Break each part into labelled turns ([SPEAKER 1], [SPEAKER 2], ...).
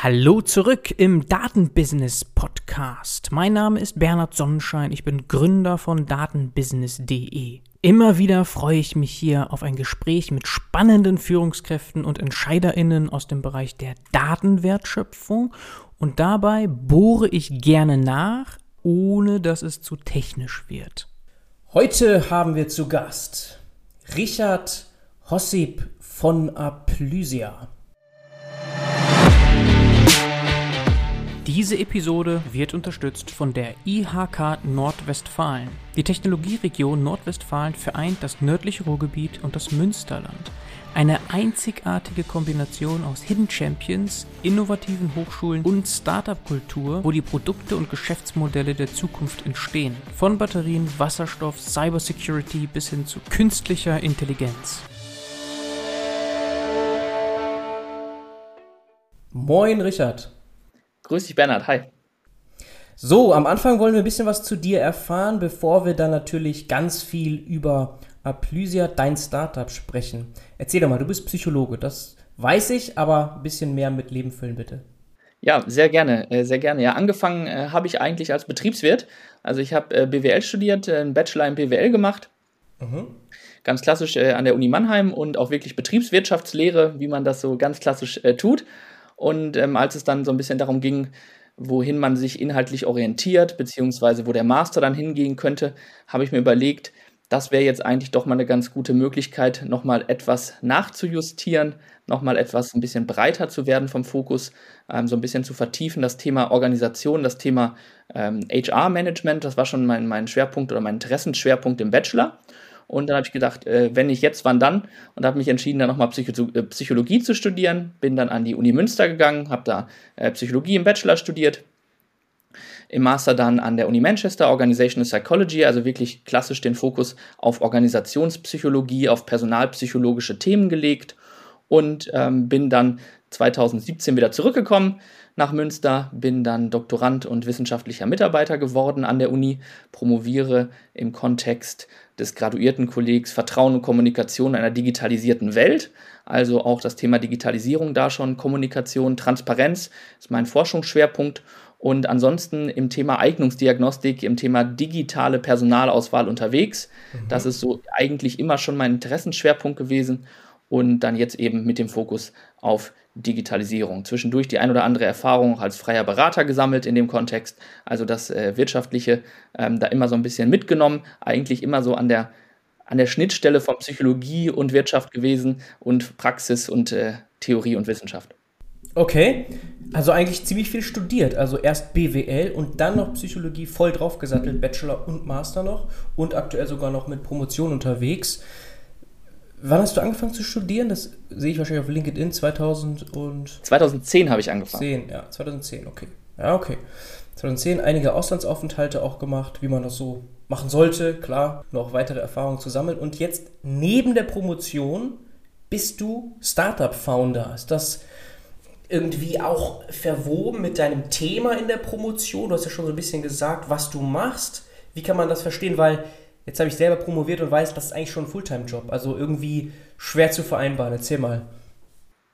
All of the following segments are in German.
[SPEAKER 1] Hallo zurück im Datenbusiness Podcast. Mein Name ist Bernhard Sonnenschein, ich bin Gründer von datenbusiness.de. Immer wieder freue ich mich hier auf ein Gespräch mit spannenden Führungskräften und Entscheiderinnen aus dem Bereich der Datenwertschöpfung und dabei bohre ich gerne nach, ohne dass es zu technisch wird. Heute haben wir zu Gast Richard Hossip von Aplysia. Diese Episode wird unterstützt von der IHK Nordwestfalen. Die Technologieregion Nordwestfalen vereint das nördliche Ruhrgebiet und das Münsterland. Eine einzigartige Kombination aus Hidden Champions, innovativen Hochschulen und Startup-Kultur, wo die Produkte und Geschäftsmodelle der Zukunft entstehen. Von Batterien, Wasserstoff, Cybersecurity bis hin zu künstlicher Intelligenz. Moin Richard.
[SPEAKER 2] Grüß dich, Bernhard. Hi.
[SPEAKER 1] So, am Anfang wollen wir ein bisschen was zu dir erfahren, bevor wir dann natürlich ganz viel über Aplysia, dein Startup, sprechen. Erzähl doch mal, du bist Psychologe, das weiß ich, aber ein bisschen mehr mit Leben füllen, bitte.
[SPEAKER 2] Ja, sehr gerne, äh, sehr gerne. Ja, angefangen äh, habe ich eigentlich als Betriebswirt. Also ich habe äh, BWL studiert, äh, einen Bachelor in BWL gemacht. Mhm. Ganz klassisch an der Uni Mannheim und auch wirklich Betriebswirtschaftslehre, wie man das so ganz klassisch tut. Und ähm, als es dann so ein bisschen darum ging, wohin man sich inhaltlich orientiert, beziehungsweise wo der Master dann hingehen könnte, habe ich mir überlegt, das wäre jetzt eigentlich doch mal eine ganz gute Möglichkeit, nochmal etwas nachzujustieren, nochmal etwas ein bisschen breiter zu werden vom Fokus, ähm, so ein bisschen zu vertiefen, das Thema Organisation, das Thema ähm, HR-Management, das war schon mein, mein Schwerpunkt oder mein Interessenschwerpunkt im Bachelor. Und dann habe ich gedacht, äh, wenn nicht jetzt, wann dann? Und habe mich entschieden, dann nochmal Psycho äh, Psychologie zu studieren. Bin dann an die Uni Münster gegangen, habe da äh, Psychologie im Bachelor studiert. Im Master dann an der Uni Manchester Organizational Psychology, also wirklich klassisch den Fokus auf Organisationspsychologie, auf personalpsychologische Themen gelegt und ähm, bin dann 2017 wieder zurückgekommen nach Münster, bin dann Doktorand und wissenschaftlicher Mitarbeiter geworden an der Uni, promoviere im Kontext des Graduiertenkollegs Vertrauen und Kommunikation in einer digitalisierten Welt. Also auch das Thema Digitalisierung da schon, Kommunikation, Transparenz ist mein Forschungsschwerpunkt. Und ansonsten im Thema Eignungsdiagnostik, im Thema digitale Personalauswahl unterwegs. Mhm. Das ist so eigentlich immer schon mein Interessenschwerpunkt gewesen. Und dann jetzt eben mit dem Fokus auf Digitalisierung. Zwischendurch die ein oder andere Erfahrung als freier Berater gesammelt in dem Kontext. Also das äh, Wirtschaftliche ähm, da immer so ein bisschen mitgenommen. Eigentlich immer so an der, an der Schnittstelle von Psychologie und Wirtschaft gewesen und Praxis und äh, Theorie und Wissenschaft.
[SPEAKER 1] Okay, also eigentlich ziemlich viel studiert. Also erst BWL und dann noch Psychologie voll draufgesattelt, Bachelor und Master noch und aktuell sogar noch mit Promotion unterwegs. Wann hast du angefangen zu studieren? Das sehe ich wahrscheinlich auf LinkedIn 2000 und
[SPEAKER 2] 2010 habe ich angefangen.
[SPEAKER 1] 10, ja, 2010, okay. Ja, okay. 2010 einige Auslandsaufenthalte auch gemacht, wie man das so machen sollte, klar, noch weitere Erfahrungen zu sammeln und jetzt neben der Promotion bist du Startup Founder. Ist das irgendwie auch verwoben mit deinem Thema in der Promotion? Du hast ja schon so ein bisschen gesagt, was du machst. Wie kann man das verstehen? Weil Jetzt habe ich selber promoviert und weiß, das ist eigentlich schon ein Fulltime-Job. Also irgendwie schwer zu vereinbaren. Erzähl mal.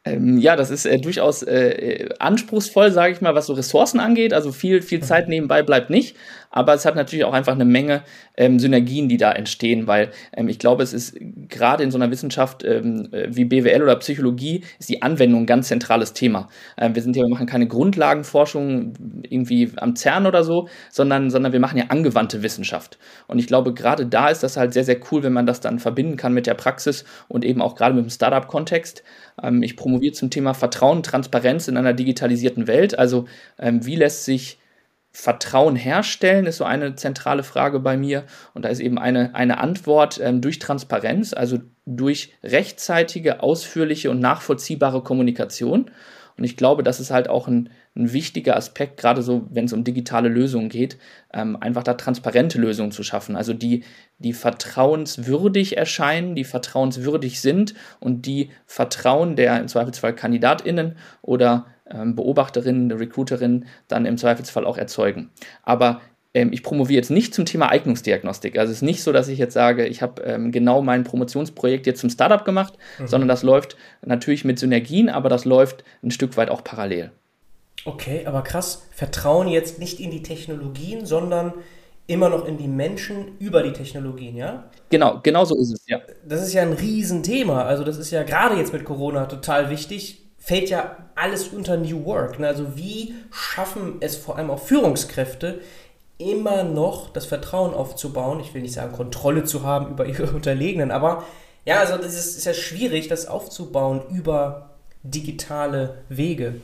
[SPEAKER 2] Ähm, ja, das ist äh, durchaus äh, anspruchsvoll, sage ich mal, was so Ressourcen angeht. Also viel, viel mhm. Zeit nebenbei bleibt nicht. Aber es hat natürlich auch einfach eine Menge ähm, Synergien, die da entstehen, weil ähm, ich glaube, es ist gerade in so einer Wissenschaft ähm, äh, wie BWL oder Psychologie ist die Anwendung ein ganz zentrales Thema. Ähm, wir sind hier, wir machen keine Grundlagenforschung irgendwie am CERN oder so, sondern, sondern wir machen ja angewandte Wissenschaft. Und ich glaube, gerade da ist das halt sehr, sehr cool, wenn man das dann verbinden kann mit der Praxis und eben auch gerade mit dem Startup-Kontext. Ähm, ich promoviere zum Thema Vertrauen, Transparenz in einer digitalisierten Welt. Also ähm, wie lässt sich Vertrauen herstellen, ist so eine zentrale Frage bei mir. Und da ist eben eine, eine Antwort ähm, durch Transparenz, also durch rechtzeitige, ausführliche und nachvollziehbare Kommunikation. Und ich glaube, das ist halt auch ein, ein wichtiger Aspekt, gerade so, wenn es um digitale Lösungen geht, ähm, einfach da transparente Lösungen zu schaffen. Also die, die vertrauenswürdig erscheinen, die vertrauenswürdig sind und die Vertrauen der im Zweifelsfall KandidatInnen oder ähm, Beobachterinnen, Recruiterinnen dann im Zweifelsfall auch erzeugen. Aber ähm, ich promoviere jetzt nicht zum Thema Eignungsdiagnostik. Also es ist nicht so, dass ich jetzt sage, ich habe ähm, genau mein Promotionsprojekt jetzt zum Startup gemacht, mhm. sondern das läuft natürlich mit Synergien, aber das läuft ein Stück weit auch parallel.
[SPEAKER 1] Okay, aber krass, Vertrauen jetzt nicht in die Technologien, sondern immer noch in die Menschen über die Technologien, ja?
[SPEAKER 2] Genau, genau so ist es, ja.
[SPEAKER 1] Das ist ja ein Riesenthema. Also das ist ja gerade jetzt mit Corona total wichtig. Fällt ja alles unter New Work. Ne? Also wie schaffen es vor allem auch Führungskräfte, immer noch das Vertrauen aufzubauen? Ich will nicht sagen, Kontrolle zu haben über ihre Unterlegenen, aber ja, also das ist, ist ja schwierig, das aufzubauen über digitale Wege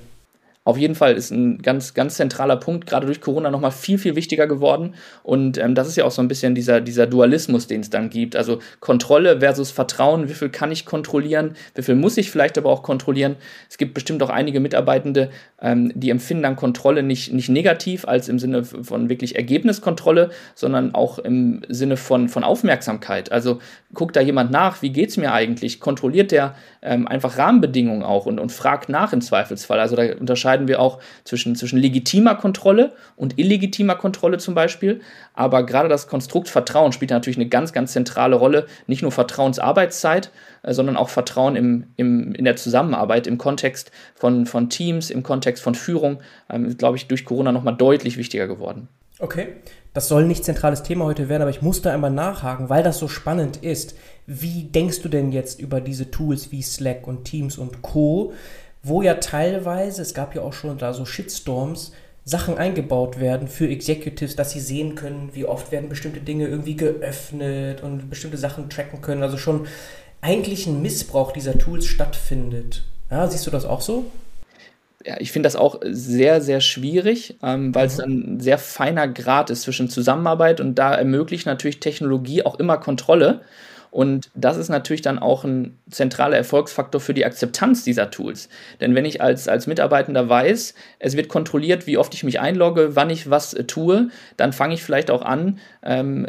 [SPEAKER 2] auf jeden Fall ist ein ganz, ganz zentraler Punkt, gerade durch Corona nochmal viel, viel wichtiger geworden. Und ähm, das ist ja auch so ein bisschen dieser, dieser Dualismus, den es dann gibt. Also Kontrolle versus Vertrauen. Wie viel kann ich kontrollieren? Wie viel muss ich vielleicht aber auch kontrollieren? Es gibt bestimmt auch einige Mitarbeitende, ähm, die empfinden dann Kontrolle nicht, nicht negativ als im Sinne von wirklich Ergebniskontrolle, sondern auch im Sinne von, von Aufmerksamkeit. Also guckt da jemand nach, wie geht es mir eigentlich? Kontrolliert der ähm, einfach Rahmenbedingungen auch und, und fragt nach im Zweifelsfall. Also da unterscheiden wir auch zwischen, zwischen legitimer Kontrolle und illegitimer Kontrolle zum Beispiel. Aber gerade das Konstrukt Vertrauen spielt natürlich eine ganz, ganz zentrale Rolle. Nicht nur Vertrauensarbeitszeit, äh, sondern auch Vertrauen im, im, in der Zusammenarbeit, im Kontext von, von Teams, im Kontext von Führung, ähm, glaube ich, durch Corona nochmal deutlich wichtiger geworden.
[SPEAKER 1] Okay, das soll nicht zentrales Thema heute werden, aber ich musste einmal nachhaken, weil das so spannend ist. Wie denkst du denn jetzt über diese Tools wie Slack und Teams und Co? wo ja teilweise, es gab ja auch schon da so Shitstorms, Sachen eingebaut werden für Executives, dass sie sehen können, wie oft werden bestimmte Dinge irgendwie geöffnet und bestimmte Sachen tracken können. Also schon eigentlich ein Missbrauch dieser Tools stattfindet. Ja, siehst du das auch so?
[SPEAKER 2] Ja, ich finde das auch sehr, sehr schwierig, ähm, weil es mhm. ein sehr feiner Grad ist zwischen Zusammenarbeit und da ermöglicht natürlich Technologie auch immer Kontrolle. Und das ist natürlich dann auch ein zentraler Erfolgsfaktor für die Akzeptanz dieser Tools. Denn wenn ich als, als Mitarbeitender weiß, es wird kontrolliert, wie oft ich mich einlogge, wann ich was äh, tue, dann fange ich vielleicht auch an, ähm,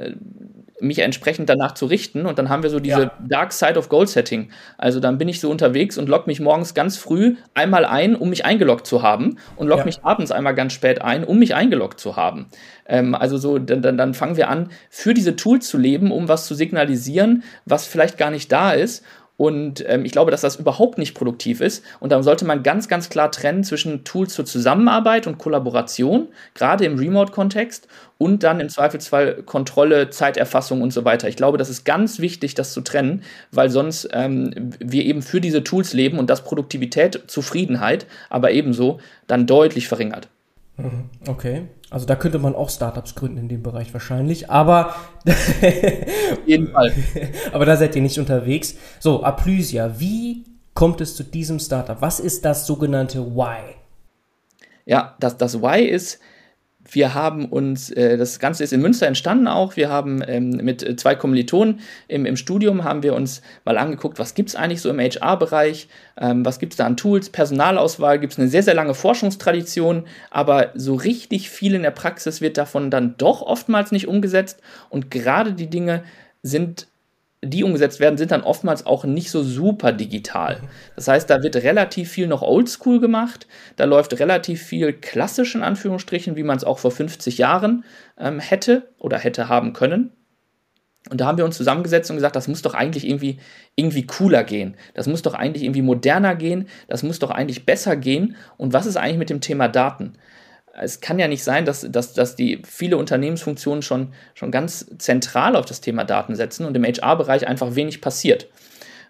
[SPEAKER 2] mich entsprechend danach zu richten. Und dann haben wir so diese ja. Dark Side of Goal Setting. Also dann bin ich so unterwegs und logge mich morgens ganz früh einmal ein, um mich eingeloggt zu haben und logge ja. mich abends einmal ganz spät ein, um mich eingeloggt zu haben. Ähm, also so, dann, dann, dann fangen wir an, für diese Tools zu leben, um was zu signalisieren, was vielleicht gar nicht da ist. Und ähm, ich glaube, dass das überhaupt nicht produktiv ist. Und dann sollte man ganz, ganz klar trennen zwischen Tools zur Zusammenarbeit und Kollaboration, gerade im Remote-Kontext, und dann im Zweifelsfall Kontrolle, Zeiterfassung und so weiter. Ich glaube, das ist ganz wichtig, das zu trennen, weil sonst ähm, wir eben für diese Tools leben und das Produktivität, Zufriedenheit, aber ebenso dann deutlich verringert.
[SPEAKER 1] Mhm. Okay. Also da könnte man auch Startups gründen in dem Bereich wahrscheinlich, aber jeden Fall. aber da seid ihr nicht unterwegs. So, Aplysia, wie kommt es zu diesem Startup? Was ist das sogenannte Why?
[SPEAKER 2] Ja, das, das Why ist, wir haben uns, äh, das Ganze ist in Münster entstanden auch, wir haben ähm, mit äh, zwei Kommilitonen im, im Studium, haben wir uns mal angeguckt, was gibt es eigentlich so im HR-Bereich, ähm, was gibt es da an Tools, Personalauswahl, gibt es eine sehr, sehr lange Forschungstradition, aber so richtig viel in der Praxis wird davon dann doch oftmals nicht umgesetzt. Und gerade die Dinge sind die umgesetzt werden, sind dann oftmals auch nicht so super digital. Das heißt, da wird relativ viel noch oldschool gemacht, da läuft relativ viel klassisch in Anführungsstrichen, wie man es auch vor 50 Jahren ähm, hätte oder hätte haben können. Und da haben wir uns zusammengesetzt und gesagt, das muss doch eigentlich irgendwie, irgendwie cooler gehen. Das muss doch eigentlich irgendwie moderner gehen. Das muss doch eigentlich besser gehen. Und was ist eigentlich mit dem Thema Daten? Es kann ja nicht sein, dass, dass, dass die viele Unternehmensfunktionen schon, schon ganz zentral auf das Thema Daten setzen und im HR-Bereich einfach wenig passiert.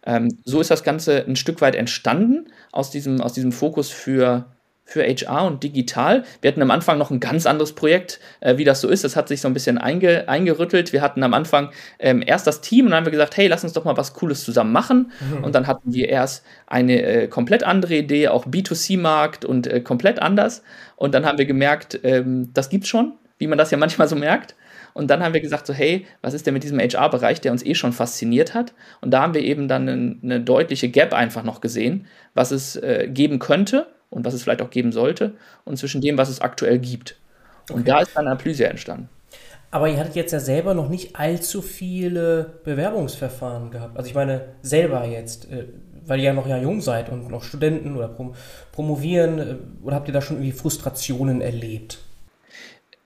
[SPEAKER 2] Ähm, so ist das Ganze ein Stück weit entstanden aus diesem, aus diesem Fokus für, für HR und digital. Wir hatten am Anfang noch ein ganz anderes Projekt, äh, wie das so ist. Das hat sich so ein bisschen einge, eingerüttelt. Wir hatten am Anfang ähm, erst das Team und dann haben wir gesagt, hey, lass uns doch mal was Cooles zusammen machen. Mhm. Und dann hatten wir erst eine äh, komplett andere Idee, auch B2C-Markt und äh, komplett anders. Und dann haben wir gemerkt, ähm, das gibt's schon, wie man das ja manchmal so merkt. Und dann haben wir gesagt, so, hey, was ist denn mit diesem HR-Bereich, der uns eh schon fasziniert hat? Und da haben wir eben dann eine, eine deutliche Gap einfach noch gesehen, was es äh, geben könnte und was es vielleicht auch geben sollte und zwischen dem, was es aktuell gibt. Und okay. da ist dann Aplysia entstanden.
[SPEAKER 1] Aber ihr hattet jetzt ja selber noch nicht allzu viele Bewerbungsverfahren gehabt. Also ich meine, selber jetzt. Äh, weil ihr ja noch ja jung seid und noch Studenten oder prom promovieren, äh, oder habt ihr da schon irgendwie Frustrationen erlebt?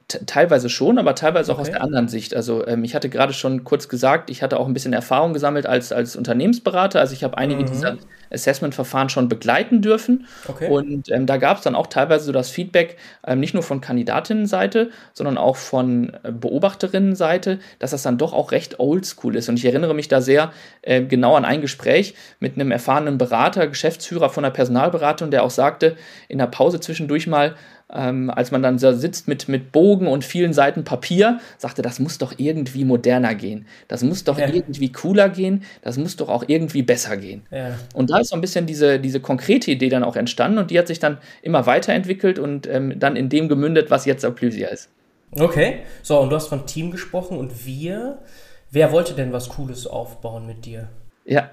[SPEAKER 2] Teilweise schon, aber teilweise auch okay. aus der anderen Sicht. Also ähm, ich hatte gerade schon kurz gesagt, ich hatte auch ein bisschen Erfahrung gesammelt als, als Unternehmensberater. Also ich habe einige mhm. dieser Assessment-Verfahren schon begleiten dürfen. Okay. Und ähm, da gab es dann auch teilweise so das Feedback, ähm, nicht nur von Kandidatinnenseite, sondern auch von äh, Beobachterinnenseite, dass das dann doch auch recht oldschool ist. Und ich erinnere mich da sehr äh, genau an ein Gespräch mit einem erfahrenen Berater, Geschäftsführer von einer Personalberatung, der auch sagte, in der Pause zwischendurch mal, ähm, als man dann so sitzt mit, mit Bogen und vielen Seiten Papier, sagte, das muss doch irgendwie moderner gehen. Das muss doch ja. irgendwie cooler gehen. Das muss doch auch irgendwie besser gehen. Ja. Und da ist so ein bisschen diese, diese konkrete Idee dann auch entstanden und die hat sich dann immer weiterentwickelt und ähm, dann in dem gemündet, was jetzt Applysia ist.
[SPEAKER 1] Okay, so und du hast von Team gesprochen und wir. Wer wollte denn was Cooles aufbauen mit dir?
[SPEAKER 2] Ja,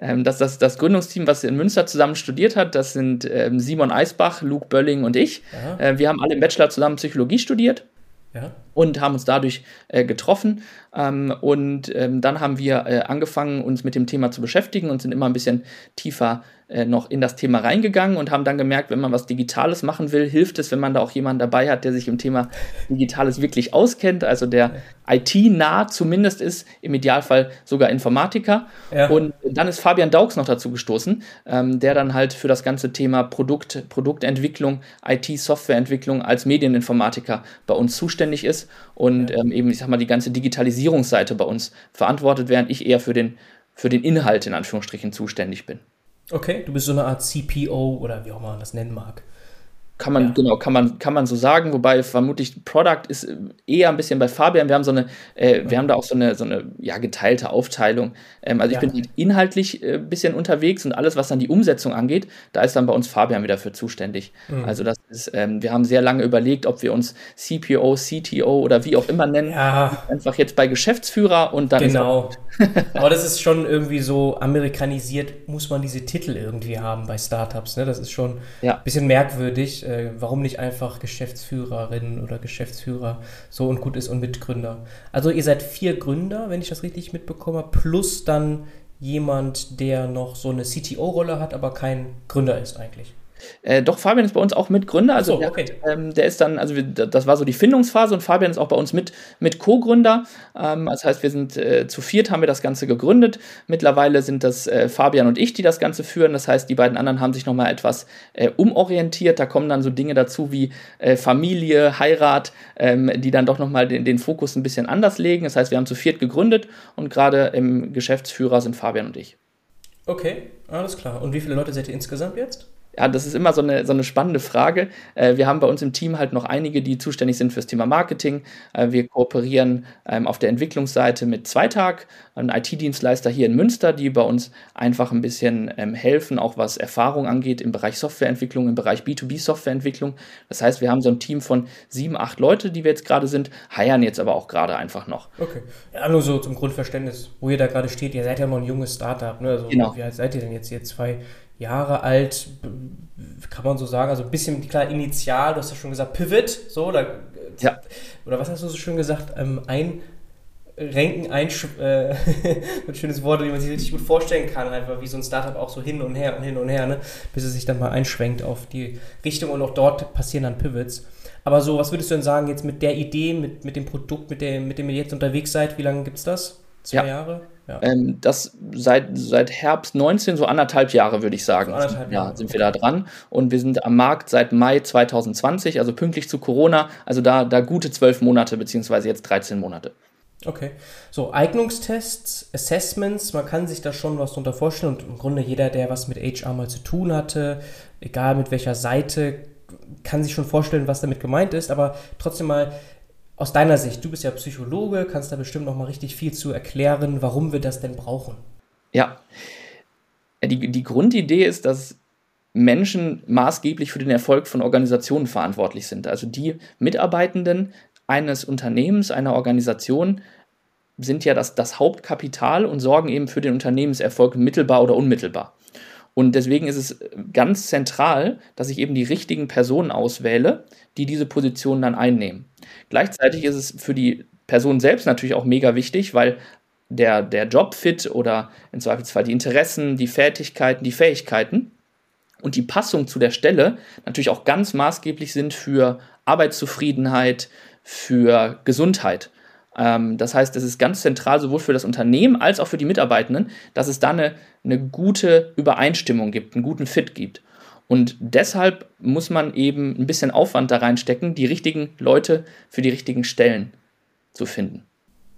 [SPEAKER 2] ähm, das, das, das Gründungsteam, was in Münster zusammen studiert hat, das sind ähm, Simon Eisbach, Luke Bölling und ich. Äh, wir haben alle im Bachelor zusammen Psychologie studiert. Ja. Und haben uns dadurch äh, getroffen. Ähm, und ähm, dann haben wir äh, angefangen, uns mit dem Thema zu beschäftigen und sind immer ein bisschen tiefer äh, noch in das Thema reingegangen und haben dann gemerkt, wenn man was Digitales machen will, hilft es, wenn man da auch jemanden dabei hat, der sich im Thema Digitales wirklich auskennt, also der IT-nah zumindest ist, im Idealfall sogar Informatiker. Ja. Und dann ist Fabian Dauks noch dazu gestoßen, ähm, der dann halt für das ganze Thema Produkt, Produktentwicklung, IT-Softwareentwicklung als Medieninformatiker bei uns zuständig ist und ähm, eben, ich sag mal, die ganze Digitalisierungsseite bei uns verantwortet, während ich eher für den, für den Inhalt in Anführungsstrichen zuständig bin.
[SPEAKER 1] Okay, du bist so eine Art CPO oder wie auch immer man das nennen mag.
[SPEAKER 2] Kann man, ja. genau, kann man, kann man so sagen, wobei vermutlich Product ist eher ein bisschen bei Fabian. Wir haben so eine, äh, wir haben da auch so eine, so eine ja, geteilte Aufteilung. Ähm, also ich ja. bin inhaltlich ein äh, bisschen unterwegs und alles, was dann die Umsetzung angeht, da ist dann bei uns Fabian wieder für zuständig. Mhm. Also das ist, ähm, wir haben sehr lange überlegt, ob wir uns CPO, CTO oder wie auch immer nennen. Ja. Einfach jetzt bei Geschäftsführer und dann.
[SPEAKER 1] Genau. Aber das ist schon irgendwie so amerikanisiert, muss man diese Titel irgendwie haben bei Startups. Ne? Das ist schon ein bisschen merkwürdig äh, warum nicht einfach Geschäftsführerin oder Geschäftsführer so und gut ist und Mitgründer. Also ihr seid vier Gründer, wenn ich das richtig mitbekomme, plus dann jemand, der noch so eine CTO-Rolle hat, aber kein Gründer ist eigentlich.
[SPEAKER 2] Äh, doch, Fabian ist bei uns auch Mitgründer. Also so, okay. der, ähm, der, ist dann, also wir, das war so die Findungsphase und Fabian ist auch bei uns mit, mit Co-Gründer. Ähm, das heißt, wir sind äh, zu viert, haben wir das Ganze gegründet. Mittlerweile sind das äh, Fabian und ich, die das Ganze führen. Das heißt, die beiden anderen haben sich nochmal etwas äh, umorientiert. Da kommen dann so Dinge dazu wie äh, Familie, Heirat, ähm, die dann doch nochmal den, den Fokus ein bisschen anders legen. Das heißt, wir haben zu viert gegründet und gerade im Geschäftsführer sind Fabian und ich.
[SPEAKER 1] Okay, alles klar. Und wie viele Leute seid ihr insgesamt jetzt?
[SPEAKER 2] Ja, das ist immer so eine, so eine spannende Frage. Äh, wir haben bei uns im Team halt noch einige, die zuständig sind fürs Thema Marketing. Äh, wir kooperieren ähm, auf der Entwicklungsseite mit Zweitag, einem IT-Dienstleister hier in Münster, die bei uns einfach ein bisschen ähm, helfen, auch was Erfahrung angeht im Bereich Softwareentwicklung, im Bereich B2B-Softwareentwicklung. Das heißt, wir haben so ein Team von sieben, acht Leute, die wir jetzt gerade sind, heiern jetzt aber auch gerade einfach noch.
[SPEAKER 1] Okay. Ja, nur so zum Grundverständnis, wo ihr da gerade steht. Ihr seid ja noch ein junges Startup. Ne? Also, genau. Wie alt seid ihr denn jetzt? Ihr zwei Jahre alt, kann man so sagen, also ein bisschen, klar, initial, du hast ja schon gesagt, Pivot, so, da, ja. oder was hast du so schön gesagt, ähm, ein, Renken, ein, äh, ein schönes Wort, wie man sich richtig gut vorstellen kann, einfach wie so ein Startup auch so hin und her und hin und her, ne, bis es sich dann mal einschwenkt auf die Richtung und auch dort passieren dann Pivots. Aber so, was würdest du denn sagen jetzt mit der Idee, mit, mit dem Produkt, mit dem, mit dem ihr jetzt unterwegs seid, wie lange gibt es das? Zwei ja. Jahre?
[SPEAKER 2] Ja. Ähm, das seit, seit Herbst 19, so anderthalb Jahre würde ich sagen. So anderthalb Jahre. Ja, sind wir da dran. Und wir sind am Markt seit Mai 2020, also pünktlich zu Corona. Also da, da gute zwölf Monate, beziehungsweise jetzt 13 Monate.
[SPEAKER 1] Okay. So, Eignungstests, Assessments, man kann sich da schon was drunter vorstellen. Und im Grunde jeder, der was mit HR mal zu tun hatte, egal mit welcher Seite, kann sich schon vorstellen, was damit gemeint ist. Aber trotzdem mal, aus deiner Sicht, du bist ja Psychologe, kannst da bestimmt noch mal richtig viel zu erklären, warum wir das denn brauchen.
[SPEAKER 2] Ja, die, die Grundidee ist, dass Menschen maßgeblich für den Erfolg von Organisationen verantwortlich sind. Also die Mitarbeitenden eines Unternehmens, einer Organisation sind ja das, das Hauptkapital und sorgen eben für den Unternehmenserfolg mittelbar oder unmittelbar. Und deswegen ist es ganz zentral, dass ich eben die richtigen Personen auswähle, die diese Positionen dann einnehmen. Gleichzeitig ist es für die Person selbst natürlich auch mega wichtig, weil der, der Jobfit oder im Zweifelsfall die Interessen, die Fertigkeiten, die Fähigkeiten und die Passung zu der Stelle natürlich auch ganz maßgeblich sind für Arbeitszufriedenheit, für Gesundheit. Ähm, das heißt, es ist ganz zentral sowohl für das Unternehmen als auch für die Mitarbeitenden, dass es da eine, eine gute Übereinstimmung gibt, einen guten Fit gibt. Und deshalb muss man eben ein bisschen Aufwand da reinstecken, die richtigen Leute für die richtigen Stellen zu finden.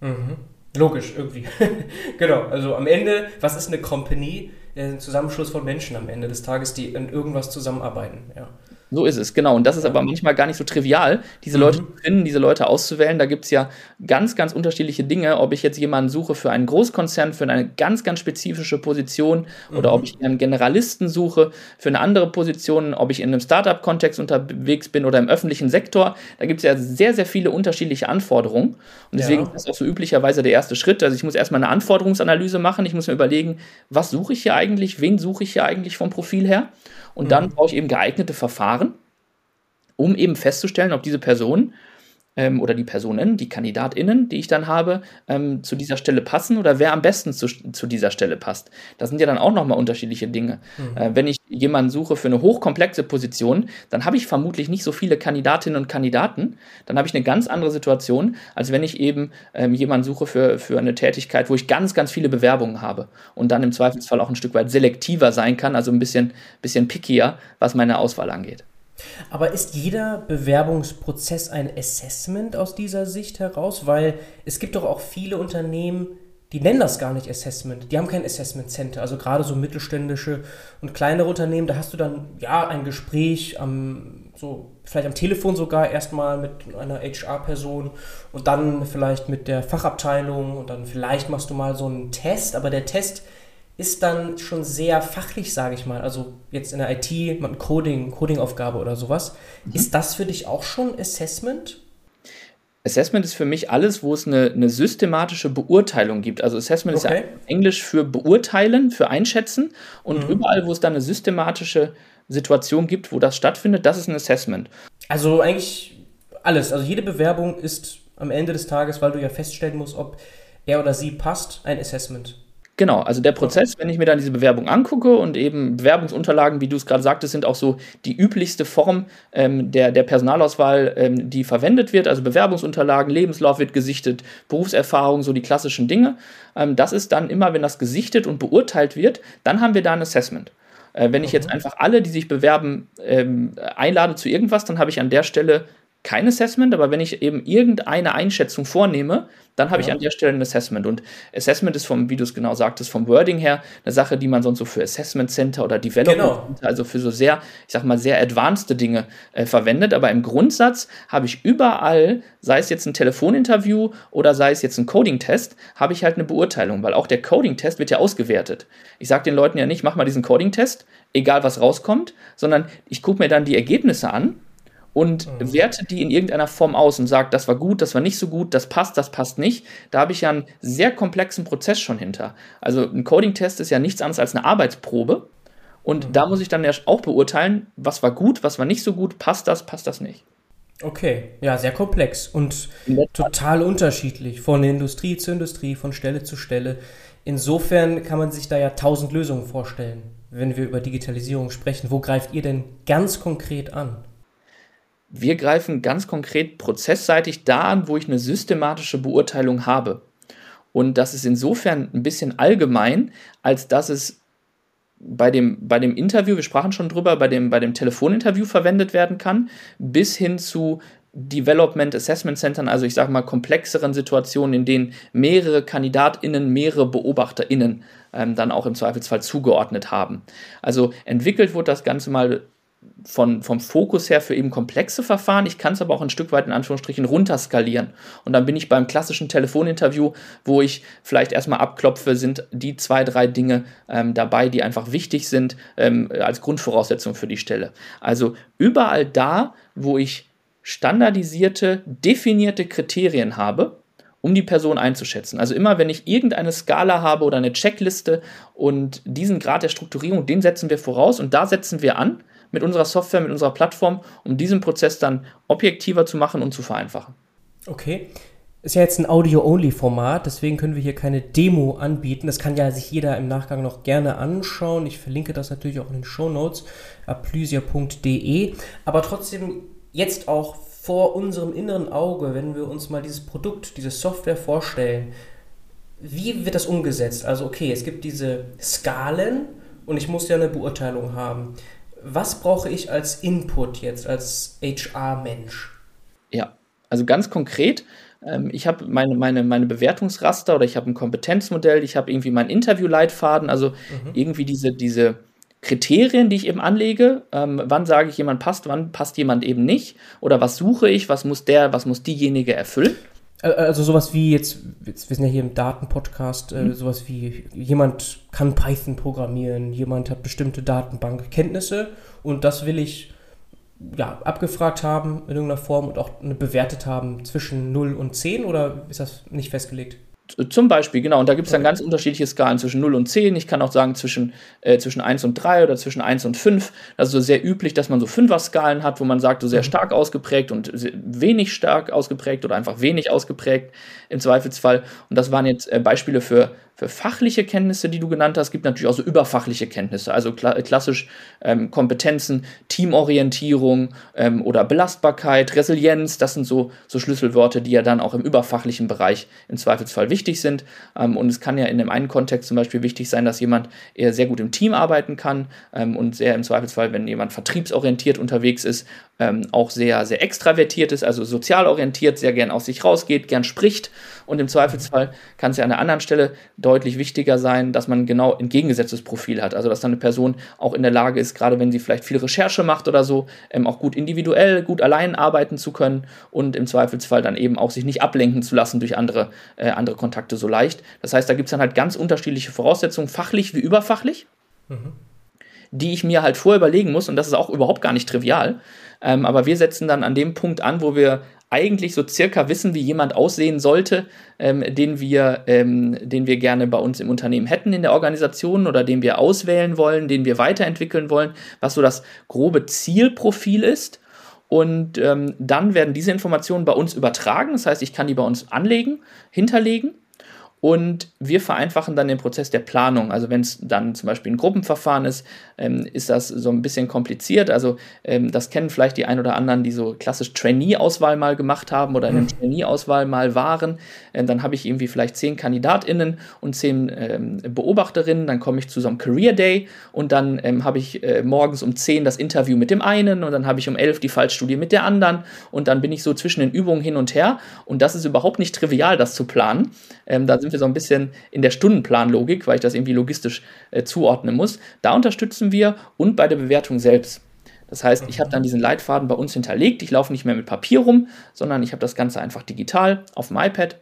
[SPEAKER 1] Mhm. Logisch, irgendwie. genau, also am Ende, was ist eine Company? Ein Zusammenschluss von Menschen am Ende des Tages, die in irgendwas zusammenarbeiten. Ja.
[SPEAKER 2] So ist es, genau. Und das ist aber manchmal gar nicht so trivial, diese Leute mhm. zu finden, diese Leute auszuwählen. Da gibt es ja ganz, ganz unterschiedliche Dinge, ob ich jetzt jemanden suche für einen Großkonzern, für eine ganz, ganz spezifische Position mhm. oder ob ich einen Generalisten suche für eine andere Position, ob ich in einem Startup-Kontext unterwegs bin oder im öffentlichen Sektor. Da gibt es ja sehr, sehr viele unterschiedliche Anforderungen. Und deswegen ja. ist das auch so üblicherweise der erste Schritt. Also ich muss erstmal eine Anforderungsanalyse machen. Ich muss mir überlegen, was suche ich hier eigentlich, wen suche ich hier eigentlich vom Profil her. Und mhm. dann brauche ich eben geeignete Verfahren, um eben festzustellen, ob diese Person ähm, oder die Personen, die KandidatInnen, die ich dann habe, ähm, zu dieser Stelle passen oder wer am besten zu, zu dieser Stelle passt. Das sind ja dann auch nochmal unterschiedliche Dinge. Mhm. Äh, wenn ich jemanden suche für eine hochkomplexe Position, dann habe ich vermutlich nicht so viele Kandidatinnen und Kandidaten. Dann habe ich eine ganz andere Situation, als wenn ich eben ähm, jemanden suche für, für eine Tätigkeit, wo ich ganz, ganz viele Bewerbungen habe und dann im Zweifelsfall auch ein Stück weit selektiver sein kann, also ein bisschen, bisschen pickier, was meine Auswahl angeht.
[SPEAKER 1] Aber ist jeder Bewerbungsprozess ein Assessment aus dieser Sicht heraus? Weil es gibt doch auch viele Unternehmen, die nennen das gar nicht Assessment. Die haben kein Assessment Center. Also gerade so mittelständische und kleinere Unternehmen, da hast du dann ja ein Gespräch am, so vielleicht am Telefon sogar erstmal mit einer HR-Person und dann vielleicht mit der Fachabteilung und dann vielleicht machst du mal so einen Test, aber der Test ist dann schon sehr fachlich, sage ich mal. Also jetzt in der IT, mit Coding, Coding-Aufgabe oder sowas. Mhm. Ist das für dich auch schon Assessment?
[SPEAKER 2] Assessment ist für mich alles, wo es eine, eine systematische Beurteilung gibt. Also Assessment okay. ist ja Englisch für beurteilen, für einschätzen. Und mhm. überall, wo es dann eine systematische Situation gibt, wo das stattfindet, das ist ein Assessment.
[SPEAKER 1] Also eigentlich alles. Also jede Bewerbung ist am Ende des Tages, weil du ja feststellen musst, ob er oder sie passt, ein Assessment.
[SPEAKER 2] Genau, also der Prozess, wenn ich mir dann diese Bewerbung angucke und eben Bewerbungsunterlagen, wie du es gerade sagtest, sind auch so die üblichste Form ähm, der, der Personalauswahl, ähm, die verwendet wird. Also Bewerbungsunterlagen, Lebenslauf wird gesichtet, Berufserfahrung, so die klassischen Dinge. Ähm, das ist dann immer, wenn das gesichtet und beurteilt wird, dann haben wir da ein Assessment. Äh, wenn ich jetzt mhm. einfach alle, die sich bewerben, ähm, einlade zu irgendwas, dann habe ich an der Stelle kein Assessment, aber wenn ich eben irgendeine Einschätzung vornehme, dann habe ja. ich an der Stelle ein Assessment. Und Assessment ist vom, wie du es genau sagtest, vom Wording her eine Sache, die man sonst so für Assessment Center oder Development genau. Center, also für so sehr, ich sag mal, sehr advanced Dinge äh, verwendet. Aber im Grundsatz habe ich überall, sei es jetzt ein Telefoninterview oder sei es jetzt ein Coding-Test, habe ich halt eine Beurteilung, weil auch der Coding-Test wird ja ausgewertet. Ich sage den Leuten ja nicht, mach mal diesen Coding-Test, egal was rauskommt, sondern ich gucke mir dann die Ergebnisse an und mhm. werte die in irgendeiner Form aus und sage, das war gut, das war nicht so gut, das passt, das passt nicht. Da habe ich ja einen sehr komplexen Prozess schon hinter. Also ein Coding-Test ist ja nichts anderes als eine Arbeitsprobe. Und mhm. da muss ich dann ja auch beurteilen, was war gut, was war nicht so gut, passt das, passt das nicht.
[SPEAKER 1] Okay, ja, sehr komplex und total unterschiedlich von Industrie zu Industrie, von Stelle zu Stelle. Insofern kann man sich da ja tausend Lösungen vorstellen, wenn wir über Digitalisierung sprechen. Wo greift ihr denn ganz konkret an?
[SPEAKER 2] Wir greifen ganz konkret prozessseitig da an, wo ich eine systematische Beurteilung habe. Und das ist insofern ein bisschen allgemein, als dass es bei dem, bei dem Interview, wir sprachen schon drüber, bei dem, bei dem Telefoninterview verwendet werden kann, bis hin zu Development Assessment Centern, also ich sage mal komplexeren Situationen, in denen mehrere KandidatInnen, mehrere BeobachterInnen ähm, dann auch im Zweifelsfall zugeordnet haben. Also entwickelt wurde das Ganze mal von, vom Fokus her für eben komplexe Verfahren. Ich kann es aber auch ein Stück weit in Anführungsstrichen runterskalieren. Und dann bin ich beim klassischen Telefoninterview, wo ich vielleicht erstmal abklopfe, sind die zwei, drei Dinge ähm, dabei, die einfach wichtig sind ähm, als Grundvoraussetzung für die Stelle. Also überall da, wo ich standardisierte, definierte Kriterien habe, um die Person einzuschätzen. Also immer, wenn ich irgendeine Skala habe oder eine Checkliste und diesen Grad der Strukturierung, den setzen wir voraus und da setzen wir an mit unserer Software, mit unserer Plattform, um diesen Prozess dann objektiver zu machen und zu vereinfachen.
[SPEAKER 1] Okay. Ist ja jetzt ein Audio-Only-Format, deswegen können wir hier keine Demo anbieten. Das kann ja sich jeder im Nachgang noch gerne anschauen. Ich verlinke das natürlich auch in den Show Notes, aplysia.de. Aber trotzdem jetzt auch vor unserem inneren Auge, wenn wir uns mal dieses Produkt, diese Software vorstellen, wie wird das umgesetzt? Also okay, es gibt diese Skalen und ich muss ja eine Beurteilung haben. Was brauche ich als Input jetzt, als HR-Mensch?
[SPEAKER 2] Ja, also ganz konkret, ähm, ich habe meine, meine, meine Bewertungsraster oder ich habe ein Kompetenzmodell, ich habe irgendwie meinen Interviewleitfaden, also mhm. irgendwie diese, diese Kriterien, die ich eben anlege. Ähm, wann sage ich, jemand passt, wann passt jemand eben nicht? Oder was suche ich, was muss der, was muss diejenige erfüllen?
[SPEAKER 1] Also sowas wie jetzt, jetzt wir sind ja hier im Datenpodcast, äh, mhm. sowas wie jemand kann Python programmieren, jemand hat bestimmte Datenbankkenntnisse und das will ich ja, abgefragt haben in irgendeiner Form und auch bewertet haben zwischen 0 und 10 oder ist das nicht festgelegt?
[SPEAKER 2] Zum Beispiel, genau. Und da gibt es dann ganz unterschiedliche Skalen zwischen 0 und 10. Ich kann auch sagen zwischen, äh, zwischen 1 und 3 oder zwischen 1 und 5. Also sehr üblich, dass man so Fünfer-Skalen hat, wo man sagt, so sehr mhm. stark ausgeprägt und wenig stark ausgeprägt oder einfach wenig ausgeprägt im Zweifelsfall. Und das waren jetzt äh, Beispiele für, für fachliche Kenntnisse, die du genannt hast. Es gibt natürlich auch so überfachliche Kenntnisse, also kla klassisch ähm, Kompetenzen, Teamorientierung ähm, oder Belastbarkeit, Resilienz. Das sind so, so Schlüsselworte, die ja dann auch im überfachlichen Bereich im Zweifelsfall wichtig sind. Ähm, und es kann ja in dem einen Kontext zum Beispiel wichtig sein, dass jemand eher sehr gut im Team arbeiten kann ähm, und sehr im Zweifelsfall, wenn jemand vertriebsorientiert unterwegs ist, ähm, auch sehr, sehr extravertiert ist, also sozial orientiert, sehr gern aus sich rausgeht, gern spricht. Und im Zweifelsfall kann es ja an einer anderen Stelle deutlich wichtiger sein, dass man genau entgegengesetztes Profil hat. Also dass dann eine Person auch in der Lage ist, gerade wenn sie vielleicht viel Recherche macht oder so, ähm, auch gut individuell, gut allein arbeiten zu können und im Zweifelsfall dann eben auch sich nicht ablenken zu lassen durch andere, äh, andere Kontakte so leicht. Das heißt, da gibt es dann halt ganz unterschiedliche Voraussetzungen, fachlich wie überfachlich. Mhm die ich mir halt vorher überlegen muss, und das ist auch überhaupt gar nicht trivial. Ähm, aber wir setzen dann an dem Punkt an, wo wir eigentlich so circa wissen, wie jemand aussehen sollte, ähm, den, wir, ähm, den wir gerne bei uns im Unternehmen hätten in der Organisation oder den wir auswählen wollen, den wir weiterentwickeln wollen, was so das grobe Zielprofil ist. Und ähm, dann werden diese Informationen bei uns übertragen. Das heißt, ich kann die bei uns anlegen, hinterlegen und wir vereinfachen dann den Prozess der Planung. Also wenn es dann zum Beispiel ein Gruppenverfahren ist, ähm, ist das so ein bisschen kompliziert. Also ähm, das kennen vielleicht die ein oder anderen, die so klassisch Trainee-Auswahl mal gemacht haben oder in einem mhm. Trainee-Auswahl mal waren. Ähm, dann habe ich irgendwie vielleicht zehn KandidatInnen und zehn ähm, Beobachterinnen. Dann komme ich zu so einem Career Day und dann ähm, habe ich äh, morgens um zehn das Interview mit dem einen und dann habe ich um elf die Fallstudie mit der anderen und dann bin ich so zwischen den Übungen hin und her. Und das ist überhaupt nicht trivial, das zu planen. Ähm, da sind wir so ein bisschen in der Stundenplanlogik, weil ich das irgendwie logistisch äh, zuordnen muss. Da unterstützen wir und bei der Bewertung selbst. Das heißt, ich habe dann diesen Leitfaden bei uns hinterlegt. Ich laufe nicht mehr mit Papier rum, sondern ich habe das Ganze einfach digital auf dem iPad,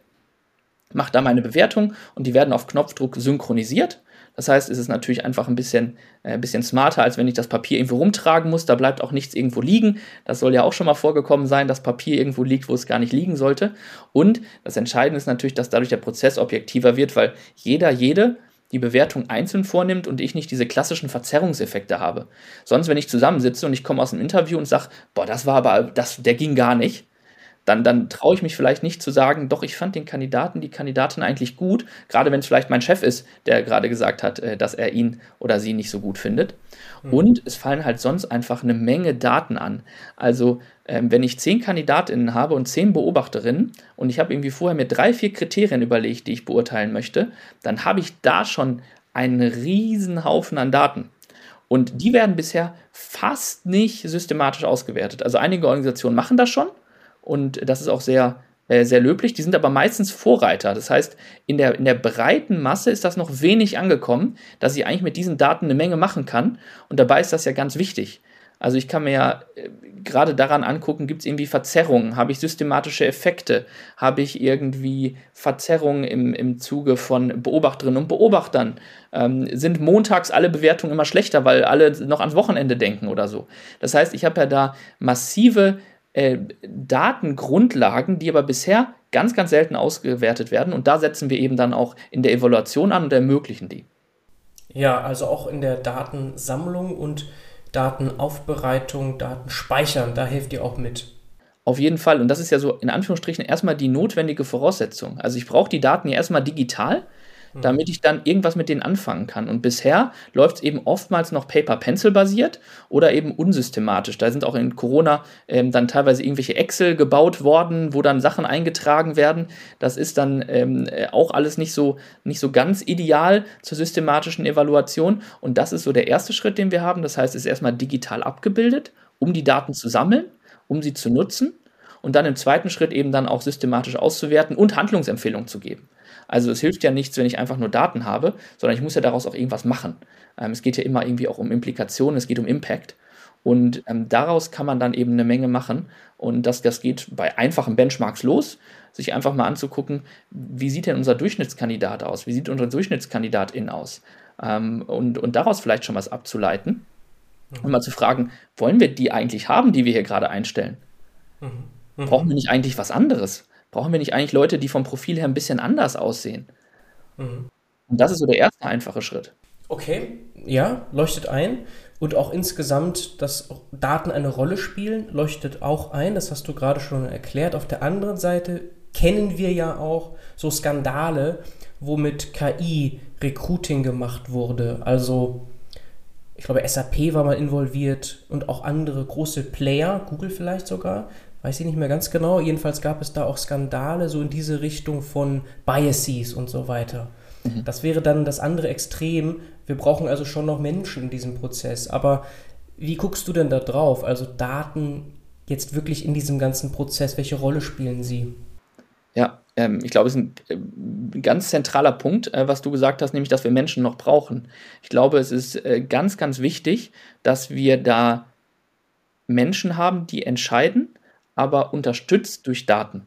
[SPEAKER 2] mache da meine Bewertung und die werden auf Knopfdruck synchronisiert. Das heißt, es ist natürlich einfach ein bisschen, äh, bisschen smarter, als wenn ich das Papier irgendwo rumtragen muss. Da bleibt auch nichts irgendwo liegen. Das soll ja auch schon mal vorgekommen sein, dass Papier irgendwo liegt, wo es gar nicht liegen sollte. Und das Entscheidende ist natürlich, dass dadurch der Prozess objektiver wird, weil jeder, jede die Bewertung einzeln vornimmt und ich nicht diese klassischen Verzerrungseffekte habe. Sonst, wenn ich zusammensitze und ich komme aus einem Interview und sage, boah, das war aber, das, der ging gar nicht, dann, dann traue ich mich vielleicht nicht zu sagen, doch, ich fand den Kandidaten, die Kandidatin eigentlich gut, gerade wenn es vielleicht mein Chef ist, der gerade gesagt hat, äh, dass er ihn oder sie nicht so gut findet. Mhm. Und es fallen halt sonst einfach eine Menge Daten an. Also, ähm, wenn ich zehn Kandidatinnen habe und zehn Beobachterinnen und ich habe irgendwie vorher mir drei, vier Kriterien überlegt, die ich beurteilen möchte, dann habe ich da schon einen riesen Haufen an Daten. Und die werden bisher fast nicht systematisch ausgewertet. Also einige Organisationen machen das schon, und das ist auch sehr, äh, sehr löblich. Die sind aber meistens Vorreiter. Das heißt, in der, in der breiten Masse ist das noch wenig angekommen, dass ich eigentlich mit diesen Daten eine Menge machen kann. Und dabei ist das ja ganz wichtig. Also ich kann mir ja äh, gerade daran angucken, gibt es irgendwie Verzerrungen? Habe ich systematische Effekte? Habe ich irgendwie Verzerrungen im, im Zuge von Beobachterinnen und Beobachtern? Ähm, sind montags alle Bewertungen immer schlechter, weil alle noch ans Wochenende denken oder so? Das heißt, ich habe ja da massive äh, Datengrundlagen, die aber bisher ganz, ganz selten ausgewertet werden. Und da setzen wir eben dann auch in der Evaluation an und ermöglichen die.
[SPEAKER 1] Ja, also auch in der Datensammlung und Datenaufbereitung, Datenspeichern, da hilft ihr auch mit.
[SPEAKER 2] Auf jeden Fall. Und das ist ja so in Anführungsstrichen erstmal die notwendige Voraussetzung. Also ich brauche die Daten ja erstmal digital. Mhm. damit ich dann irgendwas mit denen anfangen kann. Und bisher läuft es eben oftmals noch Paper-Pencil basiert oder eben unsystematisch. Da sind auch in Corona ähm, dann teilweise irgendwelche Excel gebaut worden, wo dann Sachen eingetragen werden. Das ist dann ähm, äh, auch alles nicht so, nicht so ganz ideal zur systematischen Evaluation. Und das ist so der erste Schritt, den wir haben. Das heißt, es ist erstmal digital abgebildet, um die Daten zu sammeln, um sie zu nutzen und dann im zweiten Schritt eben dann auch systematisch auszuwerten und Handlungsempfehlungen zu geben. Also es hilft ja nichts, wenn ich einfach nur Daten habe, sondern ich muss ja daraus auch irgendwas machen. Ähm, es geht ja immer irgendwie auch um Implikationen, es geht um Impact. Und ähm, daraus kann man dann eben eine Menge machen. Und das, das geht bei einfachen Benchmarks los, sich einfach mal anzugucken, wie sieht denn unser Durchschnittskandidat aus? Wie sieht unsere Durchschnittskandidatin aus? Ähm, und, und daraus vielleicht schon was abzuleiten. Mhm. Und mal zu fragen, wollen wir die eigentlich haben, die wir hier gerade einstellen? Mhm. Mhm. Brauchen wir nicht eigentlich was anderes? Brauchen wir nicht eigentlich Leute, die vom Profil her ein bisschen anders aussehen? Mhm. Und das ist so der erste einfache Schritt.
[SPEAKER 1] Okay, ja, leuchtet ein. Und auch insgesamt, dass Daten eine Rolle spielen, leuchtet auch ein. Das hast du gerade schon erklärt. Auf der anderen Seite kennen wir ja auch so Skandale, wo mit KI Recruiting gemacht wurde. Also, ich glaube, SAP war mal involviert und auch andere große Player, Google vielleicht sogar, weiß ich nicht mehr ganz genau. Jedenfalls gab es da auch Skandale so in diese Richtung von Biases und so weiter. Mhm. Das wäre dann das andere Extrem. Wir brauchen also schon noch Menschen in diesem Prozess. Aber wie guckst du denn da drauf? Also Daten jetzt wirklich in diesem ganzen Prozess, welche Rolle spielen sie?
[SPEAKER 2] Ja, ähm, ich glaube, es ist ein, äh, ganz zentraler Punkt, äh, was du gesagt hast, nämlich, dass wir Menschen noch brauchen. Ich glaube, es ist äh, ganz, ganz wichtig, dass wir da Menschen haben, die entscheiden, aber unterstützt durch Daten.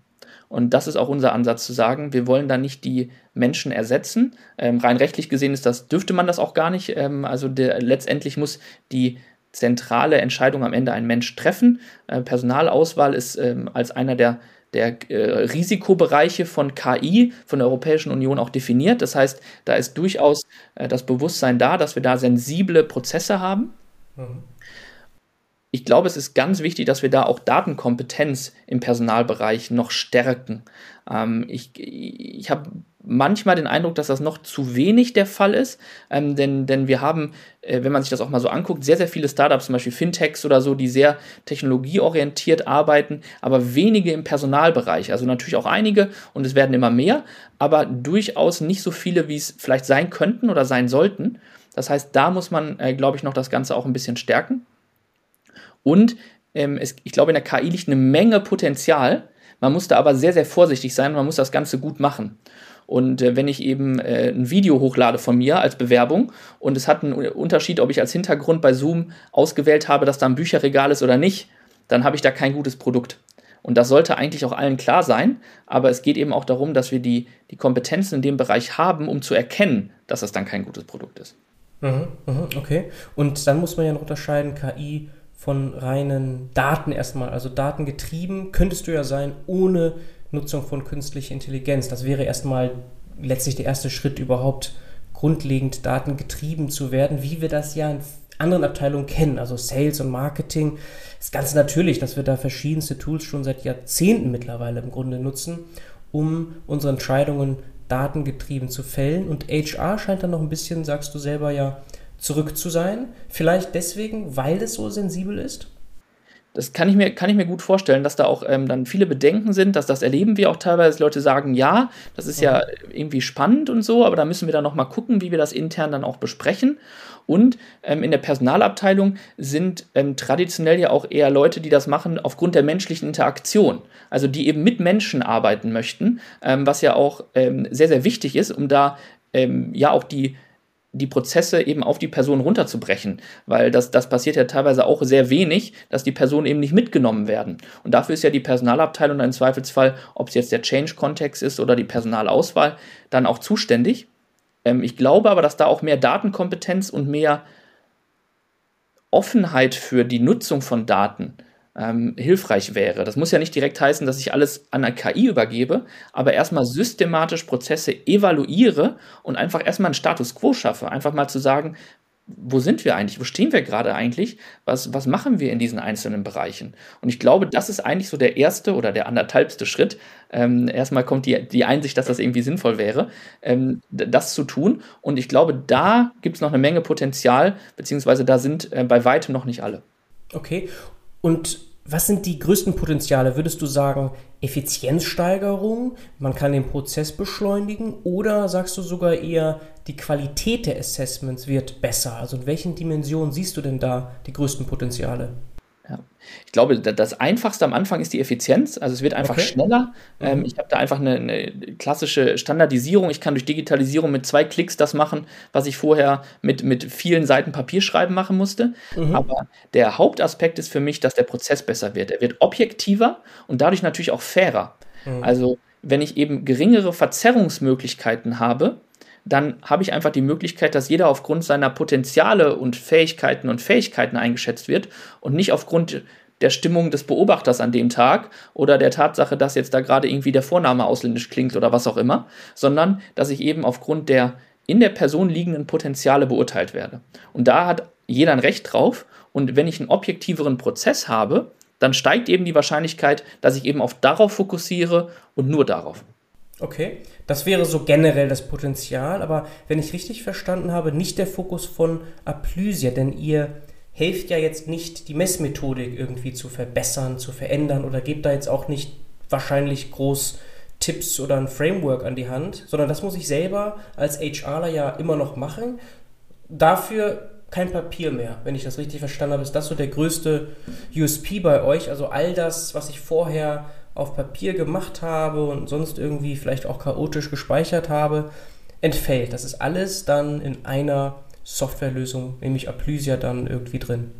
[SPEAKER 2] Und das ist auch unser Ansatz zu sagen, wir wollen da nicht die Menschen ersetzen. Ähm, rein rechtlich gesehen ist das, dürfte man das auch gar nicht. Ähm, also der, letztendlich muss die zentrale Entscheidung am Ende ein Mensch treffen. Äh, Personalauswahl ist ähm, als einer der, der äh, Risikobereiche von KI von der Europäischen Union auch definiert. Das heißt, da ist durchaus äh, das Bewusstsein da, dass wir da sensible Prozesse haben. Mhm ich glaube, es ist ganz wichtig, dass wir da auch Datenkompetenz im Personalbereich noch stärken. Ähm, ich ich habe manchmal den Eindruck, dass das noch zu wenig der Fall ist, ähm, denn, denn wir haben, äh, wenn man sich das auch mal so anguckt, sehr, sehr viele Startups, zum Beispiel Fintechs oder so, die sehr technologieorientiert arbeiten, aber wenige im Personalbereich. Also natürlich auch einige und es werden immer mehr, aber durchaus nicht so viele, wie es vielleicht sein könnten oder sein sollten. Das heißt, da muss man, äh, glaube ich, noch das Ganze auch ein bisschen stärken. Und ähm, es, ich glaube, in der KI liegt eine Menge Potenzial. Man muss da aber sehr, sehr vorsichtig sein man muss das Ganze gut machen. Und äh, wenn ich eben äh, ein Video hochlade von mir als Bewerbung und es hat einen Unterschied, ob ich als Hintergrund bei Zoom ausgewählt habe, dass da ein Bücherregal ist oder nicht, dann habe ich da kein gutes Produkt. Und das sollte eigentlich auch allen klar sein, aber es geht eben auch darum, dass wir die, die Kompetenzen in dem Bereich haben, um zu erkennen, dass das dann kein gutes Produkt ist.
[SPEAKER 1] Mhm, mhm okay. Und dann muss man ja noch unterscheiden, KI von reinen Daten erstmal, also datengetrieben, könntest du ja sein ohne Nutzung von künstlicher Intelligenz. Das wäre erstmal letztlich der erste Schritt überhaupt grundlegend datengetrieben zu werden, wie wir das ja in anderen Abteilungen kennen, also Sales und Marketing. ist ganz natürlich, dass wir da verschiedenste Tools schon seit Jahrzehnten mittlerweile im Grunde nutzen, um unsere Entscheidungen datengetrieben zu fällen. Und HR scheint dann noch ein bisschen, sagst du selber ja, zurück zu sein? Vielleicht deswegen, weil es so sensibel ist?
[SPEAKER 2] Das kann ich mir, kann ich mir gut vorstellen, dass da auch ähm, dann viele Bedenken sind, dass das erleben wir auch teilweise, dass Leute sagen, ja, das ist ja mhm. irgendwie spannend und so, aber da müssen wir dann nochmal gucken, wie wir das intern dann auch besprechen. Und ähm, in der Personalabteilung sind ähm, traditionell ja auch eher Leute, die das machen aufgrund der menschlichen Interaktion. Also die eben mit Menschen arbeiten möchten, ähm, was ja auch ähm, sehr, sehr wichtig ist, um da ähm, ja auch die die Prozesse eben auf die Person runterzubrechen, weil das, das passiert ja teilweise auch sehr wenig, dass die Personen eben nicht mitgenommen werden. Und dafür ist ja die Personalabteilung im Zweifelsfall, ob es jetzt der Change-Kontext ist oder die Personalauswahl, dann auch zuständig. Ähm, ich glaube aber, dass da auch mehr Datenkompetenz und mehr Offenheit für die Nutzung von Daten ähm, hilfreich wäre. Das muss ja nicht direkt heißen, dass ich alles an eine KI übergebe, aber erstmal systematisch Prozesse evaluiere und einfach erstmal einen Status quo schaffe. Einfach mal zu sagen, wo sind wir eigentlich? Wo stehen wir gerade eigentlich? Was, was machen wir in diesen einzelnen Bereichen? Und ich glaube, das ist eigentlich so der erste oder der anderthalbste Schritt. Ähm, erstmal kommt die, die Einsicht, dass das irgendwie sinnvoll wäre, ähm, das zu tun. Und ich glaube, da gibt es noch eine Menge Potenzial, beziehungsweise da sind äh, bei weitem noch nicht alle.
[SPEAKER 1] Okay. Und was sind die größten Potenziale? Würdest du sagen, Effizienzsteigerung, man kann den Prozess beschleunigen oder sagst du sogar eher, die Qualität der Assessments wird besser? Also in welchen Dimensionen siehst du denn da die größten Potenziale?
[SPEAKER 2] Ich glaube, das Einfachste am Anfang ist die Effizienz. Also es wird einfach okay. schneller. Mhm. Ähm, ich habe da einfach eine, eine, klassische Standardisierung. Ich kann durch Digitalisierung mit zwei Klicks das machen, was ich vorher mit, mit vielen Seiten Papier schreiben machen musste. Mhm. Aber der Hauptaspekt ist für mich, dass der Prozess besser wird. Er wird objektiver und dadurch natürlich auch fairer. Mhm. Also wenn ich eben geringere Verzerrungsmöglichkeiten habe, dann habe ich einfach die Möglichkeit, dass jeder aufgrund seiner Potenziale und Fähigkeiten und Fähigkeiten eingeschätzt wird und nicht aufgrund der Stimmung des Beobachters an dem Tag oder der Tatsache, dass jetzt da gerade irgendwie der Vorname ausländisch klingt oder was auch immer, sondern dass ich eben aufgrund der in der Person liegenden Potenziale beurteilt werde. Und da hat jeder ein Recht drauf. Und wenn ich einen objektiveren Prozess habe, dann steigt eben die Wahrscheinlichkeit, dass ich eben auf darauf fokussiere und nur darauf.
[SPEAKER 1] Okay, das wäre so generell das Potenzial, aber wenn ich richtig verstanden habe, nicht der Fokus von Aplysia, denn ihr helft ja jetzt nicht, die Messmethodik irgendwie zu verbessern, zu verändern oder gebt da jetzt auch nicht wahrscheinlich groß Tipps oder ein Framework an die Hand, sondern das muss ich selber als HRler ja immer noch machen. Dafür kein Papier mehr, wenn ich das richtig verstanden habe. Ist das so der größte USP bei euch? Also all das, was ich vorher auf Papier gemacht habe und sonst irgendwie vielleicht auch chaotisch gespeichert habe, entfällt. Das ist alles dann in einer Softwarelösung, nämlich Aplysia, dann irgendwie drin.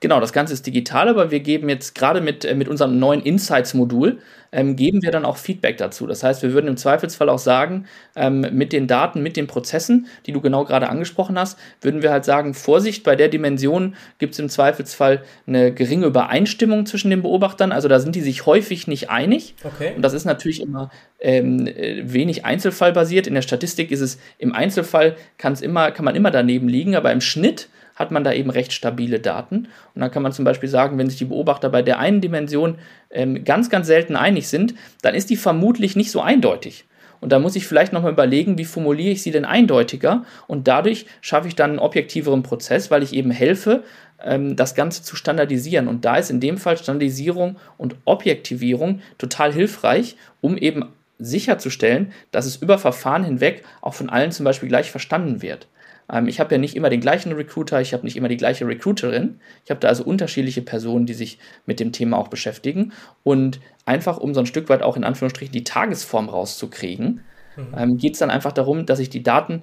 [SPEAKER 2] Genau, das Ganze ist digital, aber wir geben jetzt gerade mit, äh, mit unserem neuen Insights-Modul, ähm, geben wir dann auch Feedback dazu. Das heißt, wir würden im Zweifelsfall auch sagen, ähm, mit den Daten, mit den Prozessen, die du genau gerade angesprochen hast, würden wir halt sagen, Vorsicht, bei der Dimension gibt es im Zweifelsfall eine geringe Übereinstimmung zwischen den Beobachtern. Also da sind die sich häufig nicht einig. Okay. Und das ist natürlich immer ähm, äh, wenig einzelfallbasiert. In der Statistik ist es im Einzelfall, kann's immer, kann man immer daneben liegen, aber im Schnitt hat man da eben recht stabile Daten. Und dann kann man zum Beispiel sagen, wenn sich die Beobachter bei der einen Dimension ähm, ganz, ganz selten einig sind, dann ist die vermutlich nicht so eindeutig. Und da muss ich vielleicht nochmal überlegen, wie formuliere ich sie denn eindeutiger? Und dadurch schaffe ich dann einen objektiveren Prozess, weil ich eben helfe, ähm, das Ganze zu standardisieren. Und da ist in dem Fall Standardisierung und Objektivierung total hilfreich, um eben sicherzustellen, dass es über Verfahren hinweg auch von allen zum Beispiel gleich verstanden wird. Ähm, ich habe ja nicht immer den gleichen Recruiter, ich habe nicht immer die gleiche Recruiterin. Ich habe da also unterschiedliche Personen, die sich mit dem Thema auch beschäftigen. Und einfach, um so ein Stück weit auch in Anführungsstrichen die Tagesform rauszukriegen, mhm. ähm, geht es dann einfach darum, dass ich die Daten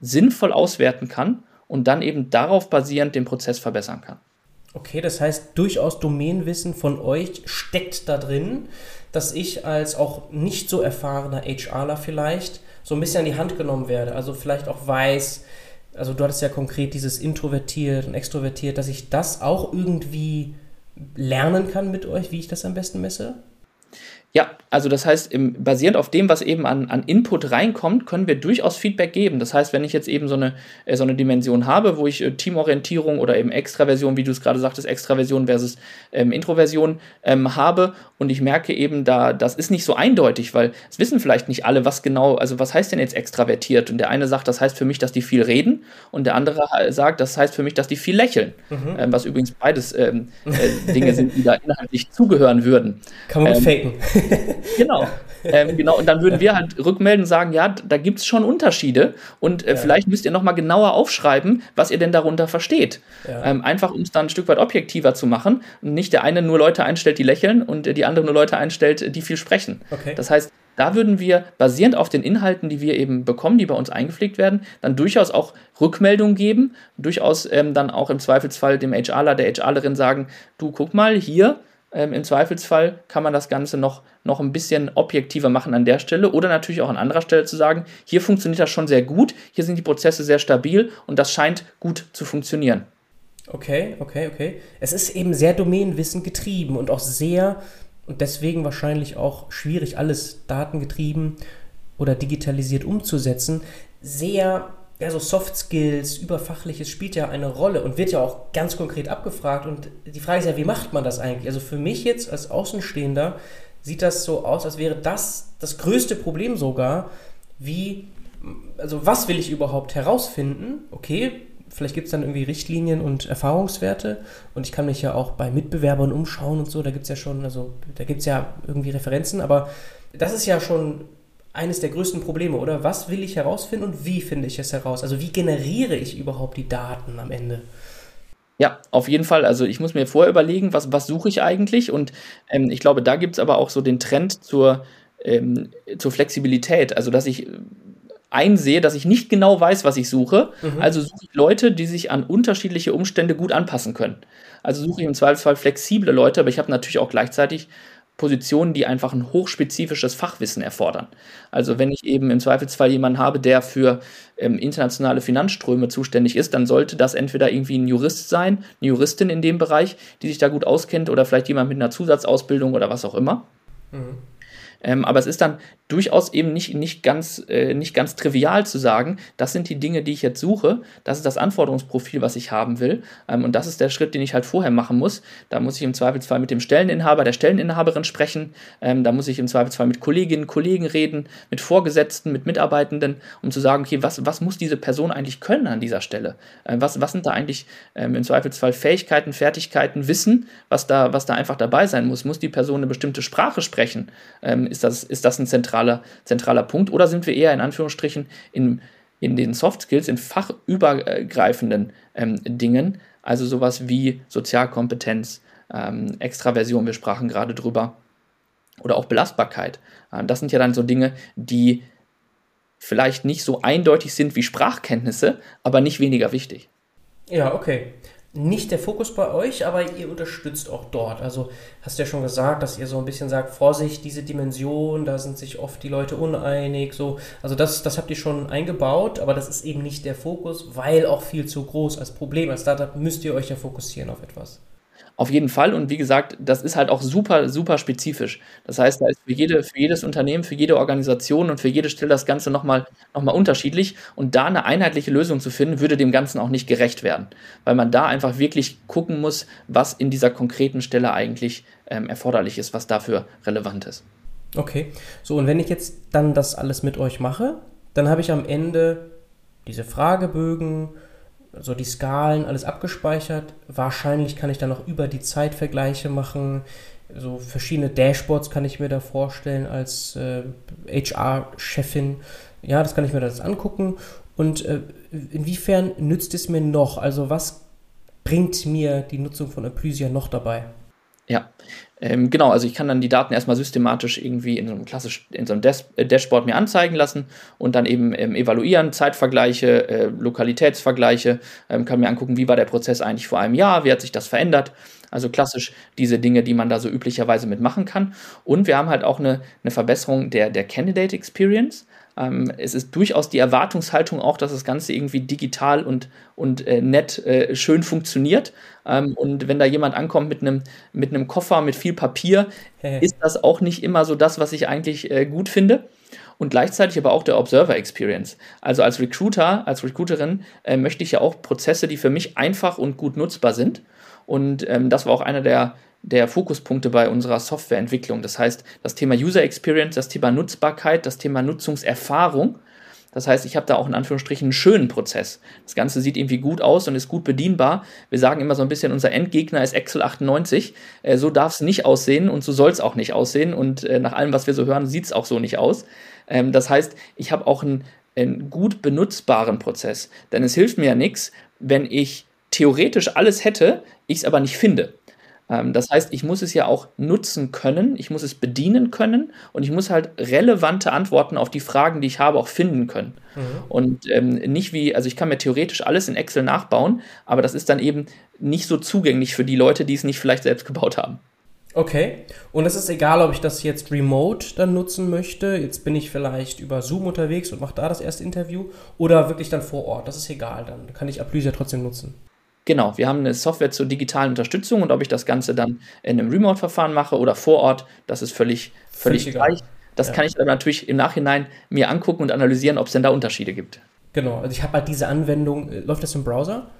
[SPEAKER 2] sinnvoll auswerten kann und dann eben darauf basierend den Prozess verbessern kann.
[SPEAKER 1] Okay, das heißt, durchaus Domänenwissen von euch steckt da drin, dass ich als auch nicht so erfahrener HRler vielleicht so ein bisschen an die Hand genommen werde. Also vielleicht auch weiß, also du hattest ja konkret dieses introvertiert und extrovertiert, dass ich das auch irgendwie lernen kann mit euch, wie ich das am besten messe?
[SPEAKER 2] Ja, also das heißt, im, basierend auf dem, was eben an, an Input reinkommt, können wir durchaus Feedback geben. Das heißt, wenn ich jetzt eben so eine, äh, so eine Dimension habe, wo ich äh, Teamorientierung oder eben Extraversion, wie du es gerade sagtest, Extraversion versus ähm, Introversion ähm, habe und ich merke eben, da das ist nicht so eindeutig, weil es wissen vielleicht nicht alle, was genau, also was heißt denn jetzt extravertiert? Und der eine sagt, das heißt für mich, dass die viel reden und der andere sagt, das heißt für mich, dass die viel lächeln. Mhm. Ähm, was übrigens beides ähm, äh, Dinge sind, die da inhaltlich zugehören würden.
[SPEAKER 1] Kann man ähm, faken.
[SPEAKER 2] genau. Ähm, genau, und dann würden wir halt rückmelden und sagen, ja, da gibt es schon Unterschiede und äh, ja. vielleicht müsst ihr nochmal genauer aufschreiben, was ihr denn darunter versteht. Ja. Ähm, einfach, um es dann ein Stück weit objektiver zu machen und nicht der eine nur Leute einstellt, die lächeln und äh, die andere nur Leute einstellt, die viel sprechen. Okay. Das heißt, da würden wir basierend auf den Inhalten, die wir eben bekommen, die bei uns eingepflegt werden, dann durchaus auch Rückmeldungen geben, durchaus ähm, dann auch im Zweifelsfall dem HRler, der HRlerin sagen, du guck mal hier, ähm, Im Zweifelsfall kann man das Ganze noch, noch ein bisschen objektiver machen an der Stelle oder natürlich auch an anderer Stelle zu sagen, hier funktioniert das schon sehr gut, hier sind die Prozesse sehr stabil und das scheint gut zu funktionieren.
[SPEAKER 1] Okay, okay, okay. Es ist eben sehr Domänenwissen getrieben und auch sehr und deswegen wahrscheinlich auch schwierig, alles datengetrieben oder digitalisiert umzusetzen. Sehr ja, so Soft Skills, Überfachliches spielt ja eine Rolle und wird ja auch ganz konkret abgefragt. Und die Frage ist ja, wie macht man das eigentlich? Also für mich jetzt als Außenstehender sieht das so aus, als wäre das das größte Problem sogar, wie, also was will ich überhaupt herausfinden? Okay, vielleicht gibt es dann irgendwie Richtlinien und Erfahrungswerte und ich kann mich ja auch bei Mitbewerbern umschauen und so, da gibt es ja schon, also da gibt es ja irgendwie Referenzen, aber das ist ja schon eines der größten Probleme, oder? Was will ich herausfinden und wie finde ich es heraus? Also wie generiere ich überhaupt die Daten am Ende?
[SPEAKER 2] Ja, auf jeden Fall. Also ich muss mir vorher überlegen, was, was suche ich eigentlich? Und ähm, ich glaube, da gibt es aber auch so den Trend zur, ähm, zur Flexibilität. Also dass ich einsehe, dass ich nicht genau weiß, was ich suche. Mhm. Also suche ich Leute, die sich an unterschiedliche Umstände gut anpassen können. Also suche ich im Zweifelsfall flexible Leute, aber ich habe natürlich auch gleichzeitig Positionen, die einfach ein hochspezifisches Fachwissen erfordern. Also wenn ich eben im Zweifelsfall jemanden habe, der für ähm, internationale Finanzströme zuständig ist, dann sollte das entweder irgendwie ein Jurist sein, eine Juristin in dem Bereich, die sich da gut auskennt, oder vielleicht jemand mit einer Zusatzausbildung oder was auch immer. Mhm. Ähm, aber es ist dann durchaus eben nicht, nicht, ganz, äh, nicht ganz trivial zu sagen, das sind die Dinge, die ich jetzt suche, das ist das Anforderungsprofil, was ich haben will. Ähm, und das ist der Schritt, den ich halt vorher machen muss. Da muss ich im Zweifelsfall mit dem Stelleninhaber, der Stelleninhaberin sprechen. Ähm, da muss ich im Zweifelsfall mit Kolleginnen, Kollegen reden, mit Vorgesetzten, mit Mitarbeitenden, um zu sagen, okay, was, was muss diese Person eigentlich können an dieser Stelle? Äh, was, was sind da eigentlich ähm, im Zweifelsfall Fähigkeiten, Fertigkeiten, Wissen, was da, was da einfach dabei sein muss? Muss die Person eine bestimmte Sprache sprechen? Ähm, ist, das, ist das ein zentraler, zentraler Punkt? Oder sind wir eher in Anführungsstrichen in, in den Soft Skills, in fachübergreifenden ähm, Dingen, also sowas wie Sozialkompetenz, ähm, Extraversion, wir sprachen gerade drüber, oder auch Belastbarkeit. Äh, das sind ja dann so Dinge, die vielleicht nicht so eindeutig sind wie Sprachkenntnisse, aber nicht weniger wichtig.
[SPEAKER 1] Ja, okay nicht der Fokus bei euch, aber ihr unterstützt auch dort. Also hast du ja schon gesagt, dass ihr so ein bisschen sagt, Vorsicht, diese Dimension, da sind sich oft die Leute uneinig. So. Also das, das habt ihr schon eingebaut, aber das ist eben nicht der Fokus, weil auch viel zu groß als Problem. Als Startup müsst ihr euch ja fokussieren auf etwas.
[SPEAKER 2] Auf jeden Fall. Und wie gesagt, das ist halt auch super, super spezifisch. Das heißt, da ist für, jede, für jedes Unternehmen, für jede Organisation und für jede Stelle das Ganze nochmal noch mal unterschiedlich. Und da eine einheitliche Lösung zu finden, würde dem Ganzen auch nicht gerecht werden. Weil man da einfach wirklich gucken muss, was in dieser konkreten Stelle eigentlich ähm, erforderlich ist, was dafür relevant ist.
[SPEAKER 1] Okay. So, und wenn ich jetzt dann das alles mit euch mache, dann habe ich am Ende diese Fragebögen, so die Skalen, alles abgespeichert. Wahrscheinlich kann ich dann noch über die Zeit Vergleiche machen. So verschiedene Dashboards kann ich mir da vorstellen als äh, HR-Chefin. Ja, das kann ich mir das angucken. Und äh, inwiefern nützt es mir noch? Also was bringt mir die Nutzung von Applysia noch dabei?
[SPEAKER 2] Ja, ähm, genau, also ich kann dann die Daten erstmal systematisch irgendwie in so einem klassisch, in so einem Des äh, Dashboard mir anzeigen lassen und dann eben ähm, evaluieren, Zeitvergleiche, äh, Lokalitätsvergleiche, ähm, kann mir angucken, wie war der Prozess eigentlich vor einem Jahr, wie hat sich das verändert. Also klassisch diese Dinge, die man da so üblicherweise mitmachen kann. Und wir haben halt auch eine, eine Verbesserung der, der Candidate Experience. Ähm, es ist durchaus die Erwartungshaltung auch, dass das Ganze irgendwie digital und, und äh, nett äh, schön funktioniert. Ähm, und wenn da jemand ankommt mit einem mit Koffer mit viel Papier, ist das auch nicht immer so das, was ich eigentlich äh, gut finde. Und gleichzeitig aber auch der Observer Experience. Also als Recruiter, als Recruiterin äh, möchte ich ja auch Prozesse, die für mich einfach und gut nutzbar sind. Und ähm, das war auch einer der der Fokuspunkte bei unserer Softwareentwicklung. Das heißt, das Thema User Experience, das Thema Nutzbarkeit, das Thema Nutzungserfahrung. Das heißt, ich habe da auch in Anführungsstrichen einen schönen Prozess. Das Ganze sieht irgendwie gut aus und ist gut bedienbar. Wir sagen immer so ein bisschen, unser Endgegner ist Excel 98. Äh, so darf es nicht aussehen und so soll es auch nicht aussehen. Und äh, nach allem, was wir so hören, sieht es auch so nicht aus. Ähm, das heißt, ich habe auch einen, einen gut benutzbaren Prozess. Denn es hilft mir ja nichts, wenn ich theoretisch alles hätte, ich es aber nicht finde. Ähm, das heißt, ich muss es ja auch nutzen können, ich muss es bedienen können und ich muss halt relevante Antworten auf die Fragen, die ich habe, auch finden können. Mhm. Und ähm, nicht wie, also ich kann mir theoretisch alles in Excel nachbauen, aber das ist dann eben nicht so zugänglich für die Leute, die es nicht vielleicht selbst gebaut haben.
[SPEAKER 1] Okay. Und es ist egal, ob ich das jetzt remote dann nutzen möchte. Jetzt bin ich vielleicht über Zoom unterwegs und mache da das erste Interview oder wirklich dann vor Ort. Das ist egal. Dann kann ich Applysia trotzdem nutzen.
[SPEAKER 2] Genau, wir haben eine Software zur digitalen Unterstützung und ob ich das Ganze dann in einem Remote-Verfahren mache oder vor Ort, das ist völlig, völlig, völlig gleich. Das ja. kann ich dann natürlich im Nachhinein mir angucken und analysieren, ob es denn da Unterschiede gibt.
[SPEAKER 1] Genau, also ich habe halt diese Anwendung, äh, läuft das im Browser?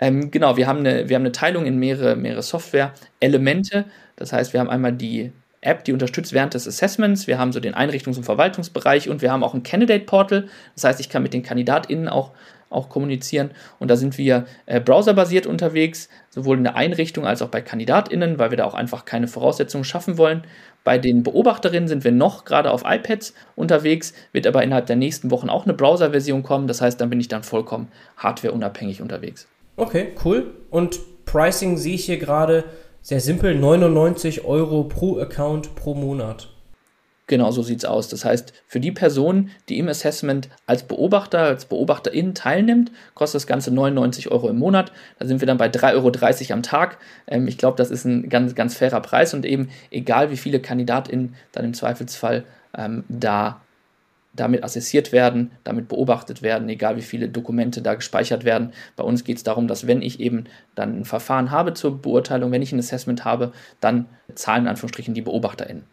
[SPEAKER 2] Ähm, genau, wir haben, eine, wir haben eine Teilung in mehrere, mehrere Software-Elemente. Das heißt, wir haben einmal die App, die unterstützt während des Assessments. Wir haben so den Einrichtungs- und Verwaltungsbereich und wir haben auch ein Candidate Portal. Das heißt, ich kann mit den KandidatInnen auch, auch kommunizieren. Und da sind wir äh, browserbasiert unterwegs, sowohl in der Einrichtung als auch bei KandidatInnen, weil wir da auch einfach keine Voraussetzungen schaffen wollen. Bei den Beobachterinnen sind wir noch gerade auf iPads unterwegs, wird aber innerhalb der nächsten Wochen auch eine Browser-Version kommen. Das heißt, dann bin ich dann vollkommen hardwareunabhängig unterwegs.
[SPEAKER 1] Okay, cool. Und Pricing sehe ich hier gerade sehr simpel, 99 Euro pro Account pro Monat.
[SPEAKER 2] Genau so sieht es aus. Das heißt, für die Person, die im Assessment als Beobachter, als Beobachterin teilnimmt, kostet das Ganze 99 Euro im Monat. Da sind wir dann bei 3,30 Euro am Tag. Ähm, ich glaube, das ist ein ganz, ganz fairer Preis und eben egal, wie viele KandidatInnen dann im Zweifelsfall ähm, da damit assessiert werden, damit beobachtet werden, egal wie viele Dokumente da gespeichert werden. Bei uns geht es darum, dass wenn ich eben dann ein Verfahren habe zur Beurteilung, wenn ich ein Assessment habe, dann zahlen in Anführungsstrichen die BeobachterInnen.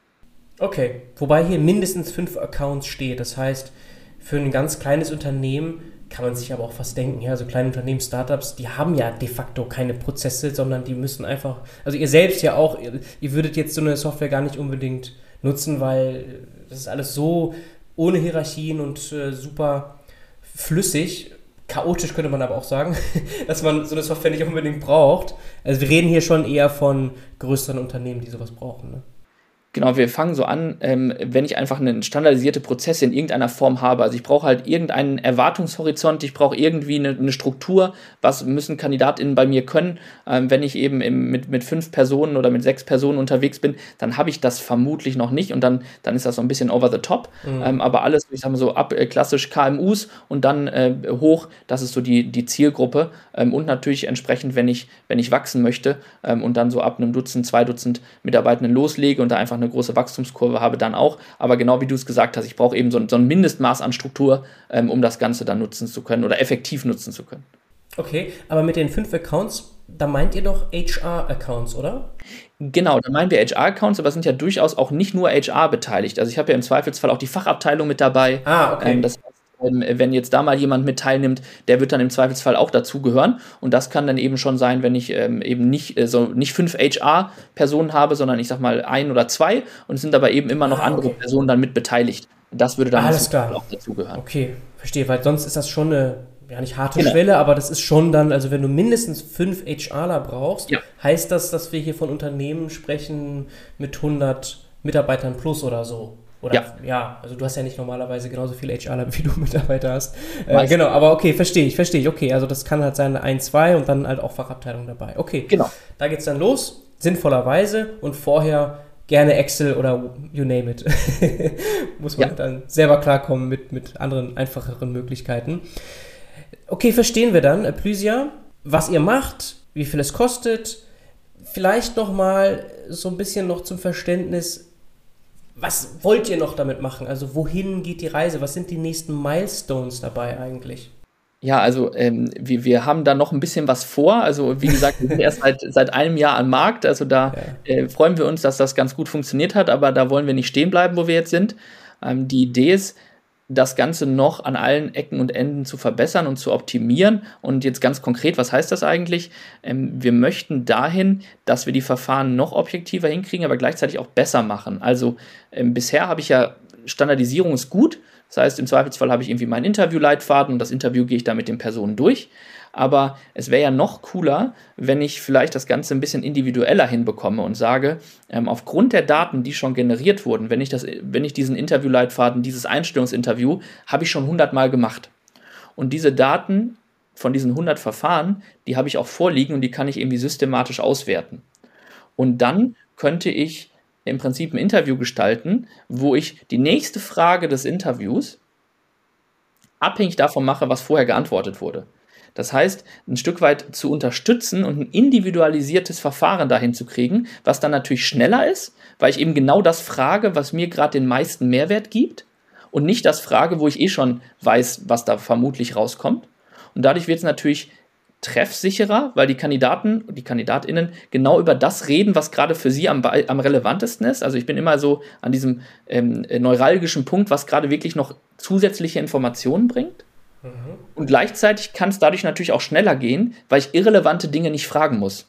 [SPEAKER 1] Okay, wobei hier mindestens fünf Accounts steht. Das heißt, für ein ganz kleines Unternehmen kann man sich aber auch fast denken, ja, so kleine Unternehmen, Startups, die haben ja de facto keine Prozesse, sondern die müssen einfach, also ihr selbst ja auch, ihr, ihr würdet jetzt so eine Software gar nicht unbedingt nutzen, weil das ist alles so ohne Hierarchien und äh, super flüssig. Chaotisch könnte man aber auch sagen, dass man so eine Software nicht unbedingt braucht. Also wir reden hier schon eher von größeren Unternehmen, die sowas brauchen. Ne?
[SPEAKER 2] Genau, wir fangen so an, ähm, wenn ich einfach einen standardisierte Prozess in irgendeiner Form habe. Also ich brauche halt irgendeinen Erwartungshorizont, ich brauche irgendwie eine, eine, Struktur, was müssen KandidatInnen bei mir können. Ähm, wenn ich eben im, mit, mit fünf Personen oder mit sechs Personen unterwegs bin, dann habe ich das vermutlich noch nicht und dann, dann ist das so ein bisschen over the top. Mhm. Ähm, aber alles, ich sage mal so, ab äh, klassisch KMUs und dann äh, hoch, das ist so die, die Zielgruppe. Ähm, und natürlich entsprechend, wenn ich, wenn ich wachsen möchte ähm, und dann so ab einem Dutzend, zwei Dutzend Mitarbeitenden loslege und da einfach eine große Wachstumskurve habe, dann auch. Aber genau wie du es gesagt hast, ich brauche eben so, so, ein Mindestmaß an Struktur, ähm, um das Ganze dann nutzen zu können oder effektiv nutzen zu können.
[SPEAKER 1] Okay, aber mit den fünf Accounts, da meint ihr doch HR-Accounts, oder?
[SPEAKER 2] Genau, da meinen wir HR-Accounts, aber sind ja durchaus auch nicht nur HR beteiligt. Also ich habe ja im Zweifelsfall auch die Fachabteilung mit dabei.
[SPEAKER 1] Ah, okay.
[SPEAKER 2] Ähm, das ähm, wenn jetzt da mal jemand mit teilnimmt, der wird dann im Zweifelsfall auch dazugehören. Und das kann dann eben schon sein, wenn ich ähm, eben nicht, äh, so, nicht fünf HR-Personen habe, sondern ich sag mal ein oder zwei und es sind aber eben immer noch ah, andere Personen dann mit beteiligt. Das würde dann
[SPEAKER 1] Alles klar. auch dazugehören. Okay, verstehe, weil sonst ist das schon eine, ja nicht harte genau. Schwelle, aber das ist schon dann, also wenn du mindestens fünf HRler brauchst, ja. heißt das, dass wir hier von Unternehmen sprechen mit 100 Mitarbeitern plus oder so? Oder ja. ja, also du hast ja nicht normalerweise genauso viele HRler, wie du Mitarbeiter hast. Äh, genau, aber okay, verstehe ich, verstehe ich. Okay, also das kann halt sein, ein, zwei und dann halt auch Fachabteilung dabei. Okay,
[SPEAKER 2] genau.
[SPEAKER 1] Da geht's dann los, sinnvollerweise und vorher gerne Excel oder you name it. Muss man ja. dann selber klarkommen mit, mit anderen, einfacheren Möglichkeiten. Okay, verstehen wir dann, Plysia, was ihr macht, wie viel es kostet. Vielleicht nochmal so ein bisschen noch zum Verständnis, was wollt ihr noch damit machen? Also wohin geht die Reise? Was sind die nächsten Milestones dabei eigentlich?
[SPEAKER 2] Ja, also ähm, wir, wir haben da noch ein bisschen was vor. Also wie gesagt, wir sind erst seit, seit einem Jahr am Markt. Also da ja. äh, freuen wir uns, dass das ganz gut funktioniert hat, aber da wollen wir nicht stehen bleiben, wo wir jetzt sind. Ähm, die Idee ist, das Ganze noch an allen Ecken und Enden zu verbessern und zu optimieren. Und jetzt ganz konkret, was heißt das eigentlich? Ähm, wir möchten dahin, dass wir die Verfahren noch objektiver hinkriegen, aber gleichzeitig auch besser machen. Also ähm, bisher habe ich ja Standardisierung ist gut. Das heißt, im Zweifelsfall habe ich irgendwie meinen Interviewleitfaden und das Interview gehe ich dann mit den Personen durch aber es wäre ja noch cooler, wenn ich vielleicht das Ganze ein bisschen individueller hinbekomme und sage, ähm, aufgrund der Daten, die schon generiert wurden, wenn ich, das, wenn ich diesen Interviewleitfaden, dieses Einstellungsinterview, habe ich schon 100 Mal gemacht. Und diese Daten von diesen 100 Verfahren, die habe ich auch vorliegen und die kann ich irgendwie systematisch auswerten. Und dann könnte ich im Prinzip ein Interview gestalten, wo ich die nächste Frage des Interviews abhängig davon mache, was vorher geantwortet wurde. Das heißt, ein Stück weit zu unterstützen und ein individualisiertes Verfahren dahin zu kriegen, was dann natürlich schneller ist, weil ich eben genau das frage, was mir gerade den meisten Mehrwert gibt und nicht das frage, wo ich eh schon weiß, was da vermutlich rauskommt. Und dadurch wird es natürlich treffsicherer, weil die Kandidaten, die KandidatInnen genau über das reden, was gerade für sie am, am relevantesten ist. Also ich bin immer so an diesem ähm, neuralgischen Punkt, was gerade wirklich noch zusätzliche Informationen bringt. Mhm. Und gleichzeitig kann es dadurch natürlich auch schneller gehen, weil ich irrelevante Dinge nicht fragen muss.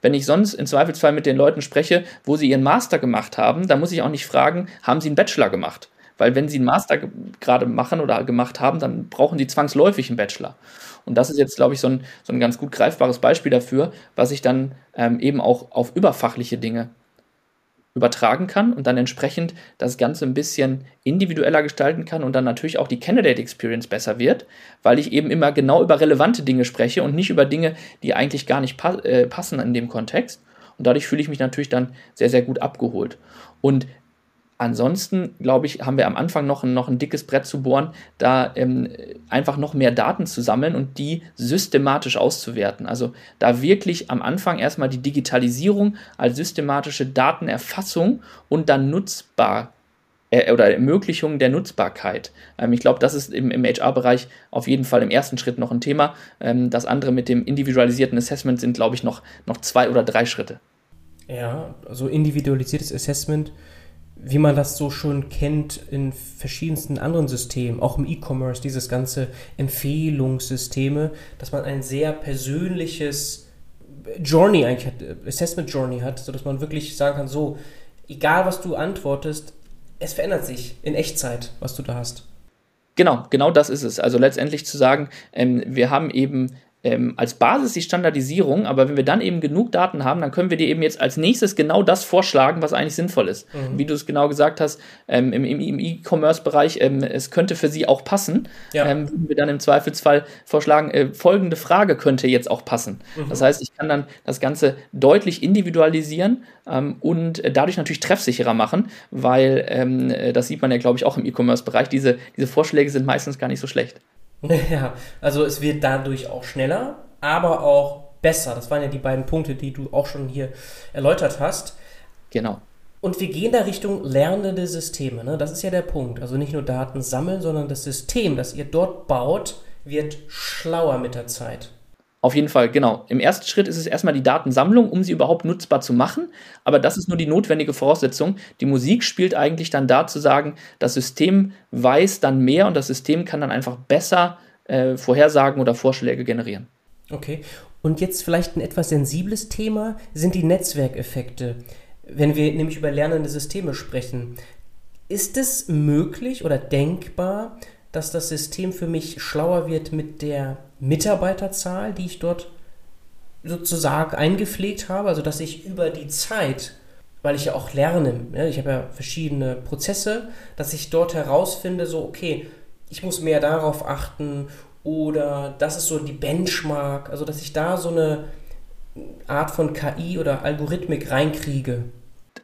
[SPEAKER 2] Wenn ich sonst im Zweifelsfall mit den Leuten spreche, wo sie ihren Master gemacht haben, dann muss ich auch nicht fragen, haben sie einen Bachelor gemacht? Weil wenn sie einen Master gerade machen oder gemacht haben, dann brauchen sie zwangsläufig einen Bachelor. Und das ist jetzt, glaube ich, so ein, so ein ganz gut greifbares Beispiel dafür, was ich dann ähm, eben auch auf überfachliche Dinge übertragen kann und dann entsprechend das Ganze ein bisschen individueller gestalten kann und dann natürlich auch die Candidate Experience besser wird, weil ich eben immer genau über relevante Dinge spreche und nicht über Dinge, die eigentlich gar nicht pa äh, passen in dem Kontext. Und dadurch fühle ich mich natürlich dann sehr, sehr gut abgeholt. Und Ansonsten, glaube ich, haben wir am Anfang noch ein, noch ein dickes Brett zu bohren, da ähm, einfach noch mehr Daten zu sammeln und die systematisch auszuwerten. Also da wirklich am Anfang erstmal die Digitalisierung als systematische Datenerfassung und dann nutzbar äh, oder Ermöglichung der Nutzbarkeit. Ähm, ich glaube, das ist im, im HR-Bereich auf jeden Fall im ersten Schritt noch ein Thema. Ähm, das andere mit dem individualisierten Assessment sind, glaube ich, noch, noch zwei oder drei Schritte.
[SPEAKER 1] Ja, also individualisiertes Assessment wie man das so schon kennt in verschiedensten anderen Systemen, auch im E-Commerce, dieses ganze Empfehlungssysteme, dass man ein sehr persönliches Journey eigentlich hat, Assessment Journey hat, sodass man wirklich sagen kann, so, egal was du antwortest, es verändert sich in Echtzeit, was du da hast.
[SPEAKER 2] Genau, genau das ist es. Also letztendlich zu sagen, ähm, wir haben eben ähm, als Basis die Standardisierung, aber wenn wir dann eben genug Daten haben, dann können wir dir eben jetzt als nächstes genau das vorschlagen, was eigentlich sinnvoll ist. Mhm. Wie du es genau gesagt hast, ähm, im, im E-Commerce-Bereich, ähm, es könnte für sie auch passen, ja. ähm, würden wir dann im Zweifelsfall vorschlagen, äh, folgende Frage könnte jetzt auch passen. Mhm. Das heißt, ich kann dann das Ganze deutlich individualisieren ähm, und dadurch natürlich treffsicherer machen, weil ähm, äh, das sieht man ja, glaube ich, auch im E-Commerce-Bereich. Diese, diese Vorschläge sind meistens gar nicht so schlecht.
[SPEAKER 1] Ja, also es wird dadurch auch schneller, aber auch besser. Das waren ja die beiden Punkte, die du auch schon hier erläutert hast.
[SPEAKER 2] Genau.
[SPEAKER 1] Und wir gehen da Richtung lernende Systeme. Ne? Das ist ja der Punkt. Also nicht nur Daten sammeln, sondern das System, das ihr dort baut, wird schlauer mit der Zeit.
[SPEAKER 2] Auf jeden Fall, genau. Im ersten Schritt ist es erstmal die Datensammlung, um sie überhaupt nutzbar zu machen. Aber das ist nur die notwendige Voraussetzung. Die Musik spielt eigentlich dann da zu sagen, das System weiß dann mehr und das System kann dann einfach besser äh, Vorhersagen oder Vorschläge generieren.
[SPEAKER 1] Okay. Und jetzt vielleicht ein etwas sensibles Thema sind die Netzwerkeffekte. Wenn wir nämlich über lernende Systeme sprechen, ist es möglich oder denkbar, dass das System für mich schlauer wird mit der Mitarbeiterzahl, die ich dort sozusagen eingepflegt habe, also dass ich über die Zeit, weil ich ja auch lerne, ja, ich habe ja verschiedene Prozesse, dass ich dort herausfinde, so, okay, ich muss mehr darauf achten oder das ist so die Benchmark, also dass ich da so eine Art von KI oder Algorithmik reinkriege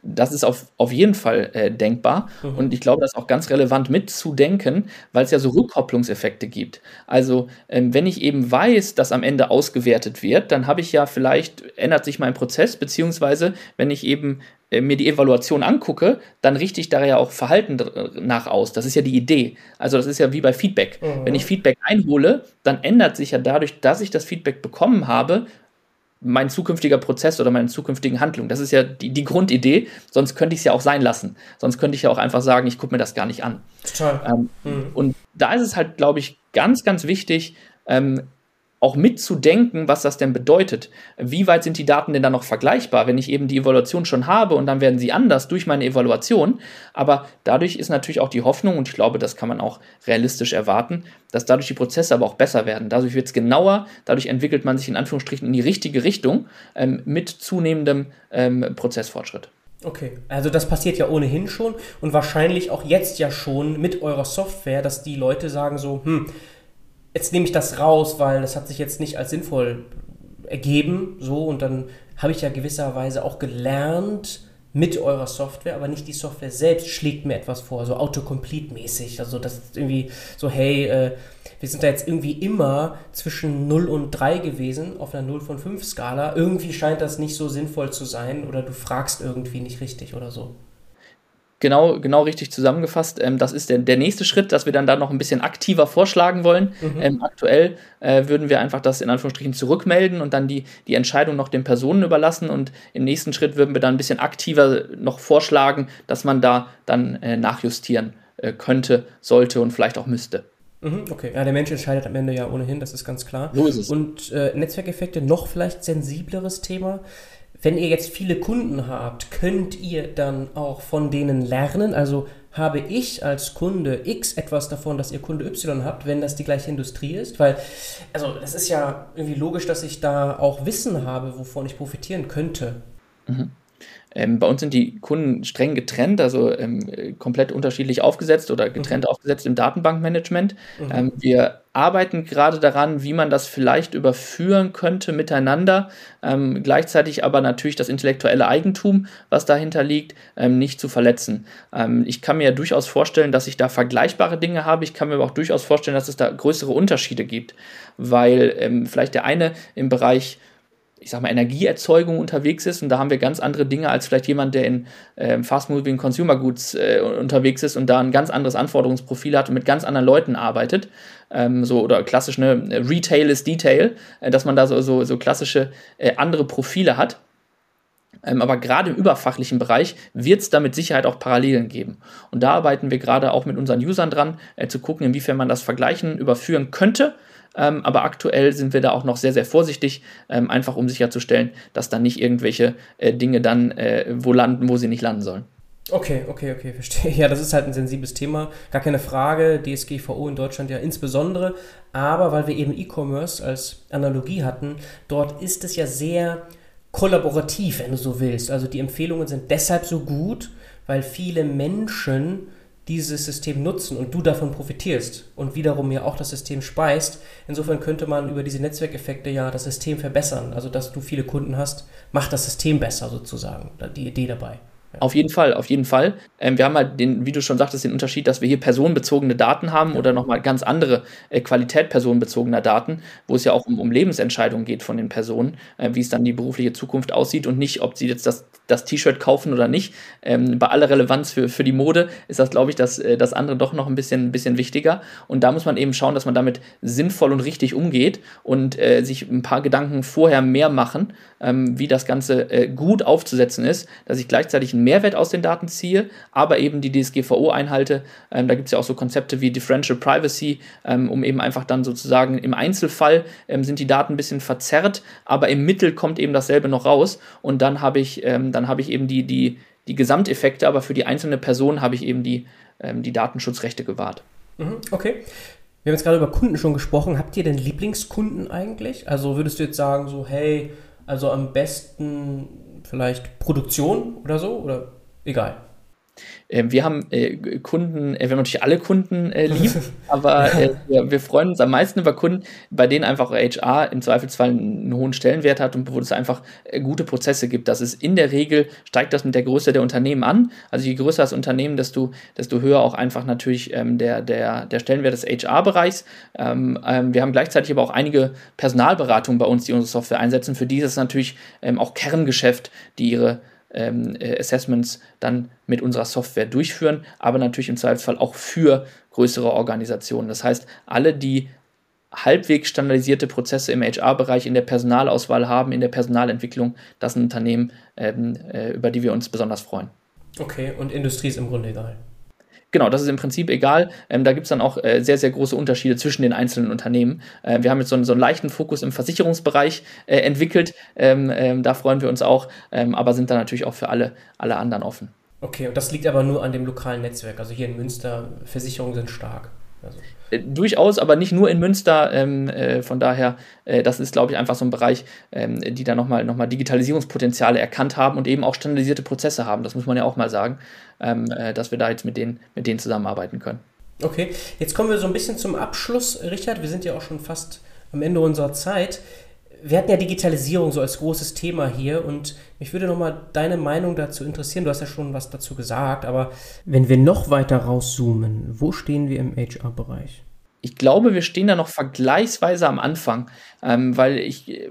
[SPEAKER 2] das ist auf, auf jeden Fall äh, denkbar. Mhm. Und ich glaube, das ist auch ganz relevant mitzudenken, weil es ja so Rückkopplungseffekte gibt. Also, ähm, wenn ich eben weiß, dass am Ende ausgewertet wird, dann habe ich ja vielleicht, ändert sich mein Prozess, beziehungsweise wenn ich eben äh, mir die Evaluation angucke, dann richte ich da ja auch Verhalten nach aus. Das ist ja die Idee. Also das ist ja wie bei Feedback. Mhm. Wenn ich Feedback einhole, dann ändert sich ja dadurch, dass ich das Feedback bekommen habe, mein zukünftiger Prozess oder meine zukünftigen Handlungen. Das ist ja die, die Grundidee, sonst könnte ich es ja auch sein lassen. Sonst könnte ich ja auch einfach sagen, ich gucke mir das gar nicht an. Total. Ähm, mhm. Und da ist es halt, glaube ich, ganz, ganz wichtig, ähm, auch mitzudenken, was das denn bedeutet. Wie weit sind die Daten denn dann noch vergleichbar, wenn ich eben die Evaluation schon habe und dann werden sie anders durch meine Evaluation. Aber dadurch ist natürlich auch die Hoffnung, und ich glaube, das kann man auch realistisch erwarten, dass dadurch die Prozesse aber auch besser werden. Dadurch wird es genauer, dadurch entwickelt man sich in Anführungsstrichen in die richtige Richtung ähm, mit zunehmendem ähm, Prozessfortschritt.
[SPEAKER 1] Okay, also das passiert ja ohnehin schon und wahrscheinlich auch jetzt ja schon mit eurer Software, dass die Leute sagen so, hm, jetzt nehme ich das raus, weil das hat sich jetzt nicht als sinnvoll ergeben, so und dann habe ich ja gewisserweise auch gelernt mit eurer Software, aber nicht die Software selbst schlägt mir etwas vor, so Autocomplete-mäßig. Also das ist irgendwie so, hey, äh, wir sind da jetzt irgendwie immer zwischen 0 und 3 gewesen auf einer 0 von 5 Skala. Irgendwie scheint das nicht so sinnvoll zu sein oder du fragst irgendwie nicht richtig oder so.
[SPEAKER 2] Genau, genau richtig zusammengefasst. Ähm, das ist der, der nächste Schritt, dass wir dann da noch ein bisschen aktiver vorschlagen wollen. Mhm. Ähm, aktuell äh, würden wir einfach das in Anführungsstrichen zurückmelden und dann die, die Entscheidung noch den Personen überlassen. Und im nächsten Schritt würden wir dann ein bisschen aktiver noch vorschlagen, dass man da dann äh, nachjustieren äh, könnte, sollte und vielleicht auch müsste.
[SPEAKER 1] Mhm, okay, ja, der Mensch entscheidet am Ende ja ohnehin, das ist ganz klar.
[SPEAKER 2] So ist es.
[SPEAKER 1] Und äh, Netzwerkeffekte, noch vielleicht sensibleres Thema. Wenn ihr jetzt viele Kunden habt, könnt ihr dann auch von denen lernen? Also habe ich als Kunde X etwas davon, dass ihr Kunde Y habt, wenn das die gleiche Industrie ist? Weil, also das ist ja irgendwie logisch, dass ich da auch Wissen habe, wovon ich profitieren könnte.
[SPEAKER 2] Mhm. Ähm, bei uns sind die Kunden streng getrennt, also ähm, komplett unterschiedlich aufgesetzt oder getrennt mhm. aufgesetzt im Datenbankmanagement. Mhm. Ähm, wir arbeiten gerade daran, wie man das vielleicht überführen könnte miteinander, ähm, gleichzeitig aber natürlich das intellektuelle Eigentum, was dahinter liegt, ähm, nicht zu verletzen. Ähm, ich kann mir ja durchaus vorstellen, dass ich da vergleichbare Dinge habe. Ich kann mir aber auch durchaus vorstellen, dass es da größere Unterschiede gibt, weil vielleicht der eine im Bereich ich sag mal, Energieerzeugung unterwegs ist. Und da haben wir ganz andere Dinge als vielleicht jemand, der in äh, Fast-Moving Consumer Goods äh, unterwegs ist und da ein ganz anderes Anforderungsprofil hat und mit ganz anderen Leuten arbeitet. Ähm, so, oder klassisch, ne, Retail ist Detail, äh, dass man da so, so, so klassische äh, andere Profile hat. Ähm, aber gerade im überfachlichen Bereich wird es da mit Sicherheit auch Parallelen geben. Und da arbeiten wir gerade auch mit unseren Usern dran, äh, zu gucken, inwiefern man das Vergleichen überführen könnte ähm, aber aktuell sind wir da auch noch sehr, sehr vorsichtig, ähm, einfach um sicherzustellen, dass da nicht irgendwelche äh, Dinge dann äh, wo landen, wo sie nicht landen sollen.
[SPEAKER 1] Okay, okay, okay, verstehe. Ja, das ist halt ein sensibles Thema. Gar keine Frage. DSGVO in Deutschland ja insbesondere. Aber weil wir eben E-Commerce als Analogie hatten, dort ist es ja sehr kollaborativ, wenn du so willst. Also die Empfehlungen sind deshalb so gut, weil viele Menschen dieses System nutzen und du davon profitierst und wiederum ja auch das System speist. Insofern könnte man über diese Netzwerkeffekte ja das System verbessern. Also dass du viele Kunden hast, macht das System besser sozusagen. Die Idee dabei.
[SPEAKER 2] Auf jeden Fall, auf jeden Fall. Ähm, wir haben halt den, wie du schon sagtest, den Unterschied, dass wir hier personenbezogene Daten haben oder nochmal ganz andere äh, Qualität personenbezogener Daten, wo es ja auch um, um Lebensentscheidungen geht von den Personen, äh, wie es dann die berufliche Zukunft aussieht und nicht, ob sie jetzt das, das T-Shirt kaufen oder nicht. Ähm, bei aller Relevanz für, für die Mode ist das, glaube ich, das, äh, das andere doch noch ein bisschen, bisschen wichtiger. Und da muss man eben schauen, dass man damit sinnvoll und richtig umgeht und äh, sich ein paar Gedanken vorher mehr machen, ähm, wie das Ganze äh, gut aufzusetzen ist, dass ich gleichzeitig einen Mehrwert aus den Daten ziehe, aber eben die DSGVO einhalte. Ähm, da gibt es ja auch so Konzepte wie Differential Privacy, ähm, um eben einfach dann sozusagen im Einzelfall ähm, sind die Daten ein bisschen verzerrt, aber im Mittel kommt eben dasselbe noch raus und dann habe ich, ähm, dann habe ich eben die, die, die Gesamteffekte, aber für die einzelne Person habe ich eben die, ähm, die Datenschutzrechte gewahrt.
[SPEAKER 1] Mhm, okay. Wir haben jetzt gerade über Kunden schon gesprochen. Habt ihr denn Lieblingskunden eigentlich? Also würdest du jetzt sagen, so, hey, also am besten vielleicht Produktion oder so oder egal?
[SPEAKER 2] Ähm, wir haben äh, Kunden, äh, wir haben natürlich alle Kunden äh, lieb, aber wir, wir, freuen uns am meisten über Kunden, bei denen einfach HR im Zweifelsfall einen hohen Stellenwert hat und wo es einfach gute Prozesse gibt. Das ist in der Regel, steigt das mit der Größe der Unternehmen an. Also je größer das Unternehmen, desto, desto höher auch einfach natürlich ähm, der, der, der Stellenwert des HR-Bereichs. Ähm, ähm, wir haben gleichzeitig aber auch einige Personalberatungen bei uns, die unsere Software einsetzen. Für die ist es natürlich ähm, auch Kerngeschäft, die ihre ähm, äh, Assessments dann mit unserer Software durchführen, aber natürlich im Zweifelsfall auch für größere Organisationen. Das heißt, alle, die halbwegs standardisierte Prozesse im HR-Bereich in der Personalauswahl haben, in der Personalentwicklung, das sind Unternehmen, ähm, äh, über die wir uns besonders freuen.
[SPEAKER 1] Okay, und Industrie ist im Grunde egal.
[SPEAKER 2] Genau, das ist im Prinzip egal. Ähm, da gibt es dann auch äh, sehr, sehr große Unterschiede zwischen den einzelnen Unternehmen. Äh, wir haben jetzt so einen, so einen, leichten Fokus im Versicherungsbereich äh, entwickelt. Ähm, ähm, da freuen wir uns auch, ähm, aber sind da natürlich auch für alle, alle anderen offen.
[SPEAKER 1] Okay, und das liegt aber nur an dem lokalen Netzwerk. Also hier in Münster, Versicherungen sind stark. Also.
[SPEAKER 2] Äh, durchaus, aber nicht nur in Münster. Ähm, äh, von daher, äh, das ist, glaube ich, einfach so ein Bereich, ähm, die da nochmal noch mal Digitalisierungspotenziale erkannt haben und eben auch standardisierte Prozesse haben. Das muss man ja auch mal sagen, ähm, äh, dass wir da jetzt mit denen, mit denen zusammenarbeiten können.
[SPEAKER 1] Okay, jetzt kommen wir so ein bisschen zum Abschluss, Richard. Wir sind ja auch schon fast am Ende unserer Zeit wir hatten ja Digitalisierung so als großes Thema hier und mich würde nochmal deine Meinung dazu interessieren. Du hast ja schon was dazu gesagt, aber wenn wir noch weiter rauszoomen, wo stehen wir im HR-Bereich?
[SPEAKER 2] Ich glaube, wir stehen da noch vergleichsweise am Anfang, ähm, weil ich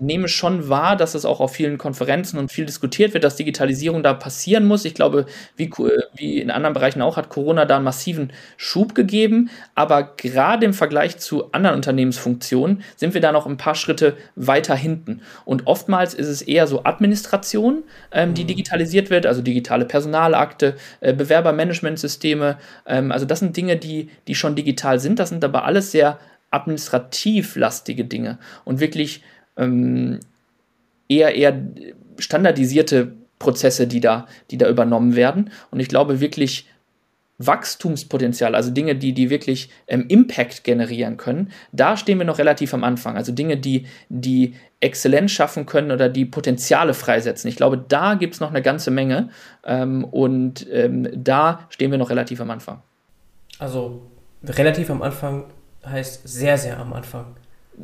[SPEAKER 2] nehme schon wahr, dass es auch auf vielen Konferenzen und viel diskutiert wird, dass Digitalisierung da passieren muss. Ich glaube, wie, wie in anderen Bereichen auch, hat Corona da einen massiven Schub gegeben. Aber gerade im Vergleich zu anderen Unternehmensfunktionen sind wir da noch ein paar Schritte weiter hinten. Und oftmals ist es eher so Administration, ähm, die mhm. digitalisiert wird, also digitale Personalakte, äh, Bewerbermanagementsysteme. Ähm, also das sind Dinge, die, die schon digital sind. Das sind aber alles sehr administrativ lastige Dinge und wirklich ähm, eher, eher standardisierte Prozesse, die da, die da übernommen werden. Und ich glaube wirklich, Wachstumspotenzial, also Dinge, die, die wirklich ähm, Impact generieren können, da stehen wir noch relativ am Anfang. Also Dinge, die, die Exzellenz schaffen können oder die Potenziale freisetzen. Ich glaube, da gibt es noch eine ganze Menge ähm, und ähm, da stehen wir noch relativ am Anfang.
[SPEAKER 1] Also relativ am Anfang heißt sehr, sehr am Anfang.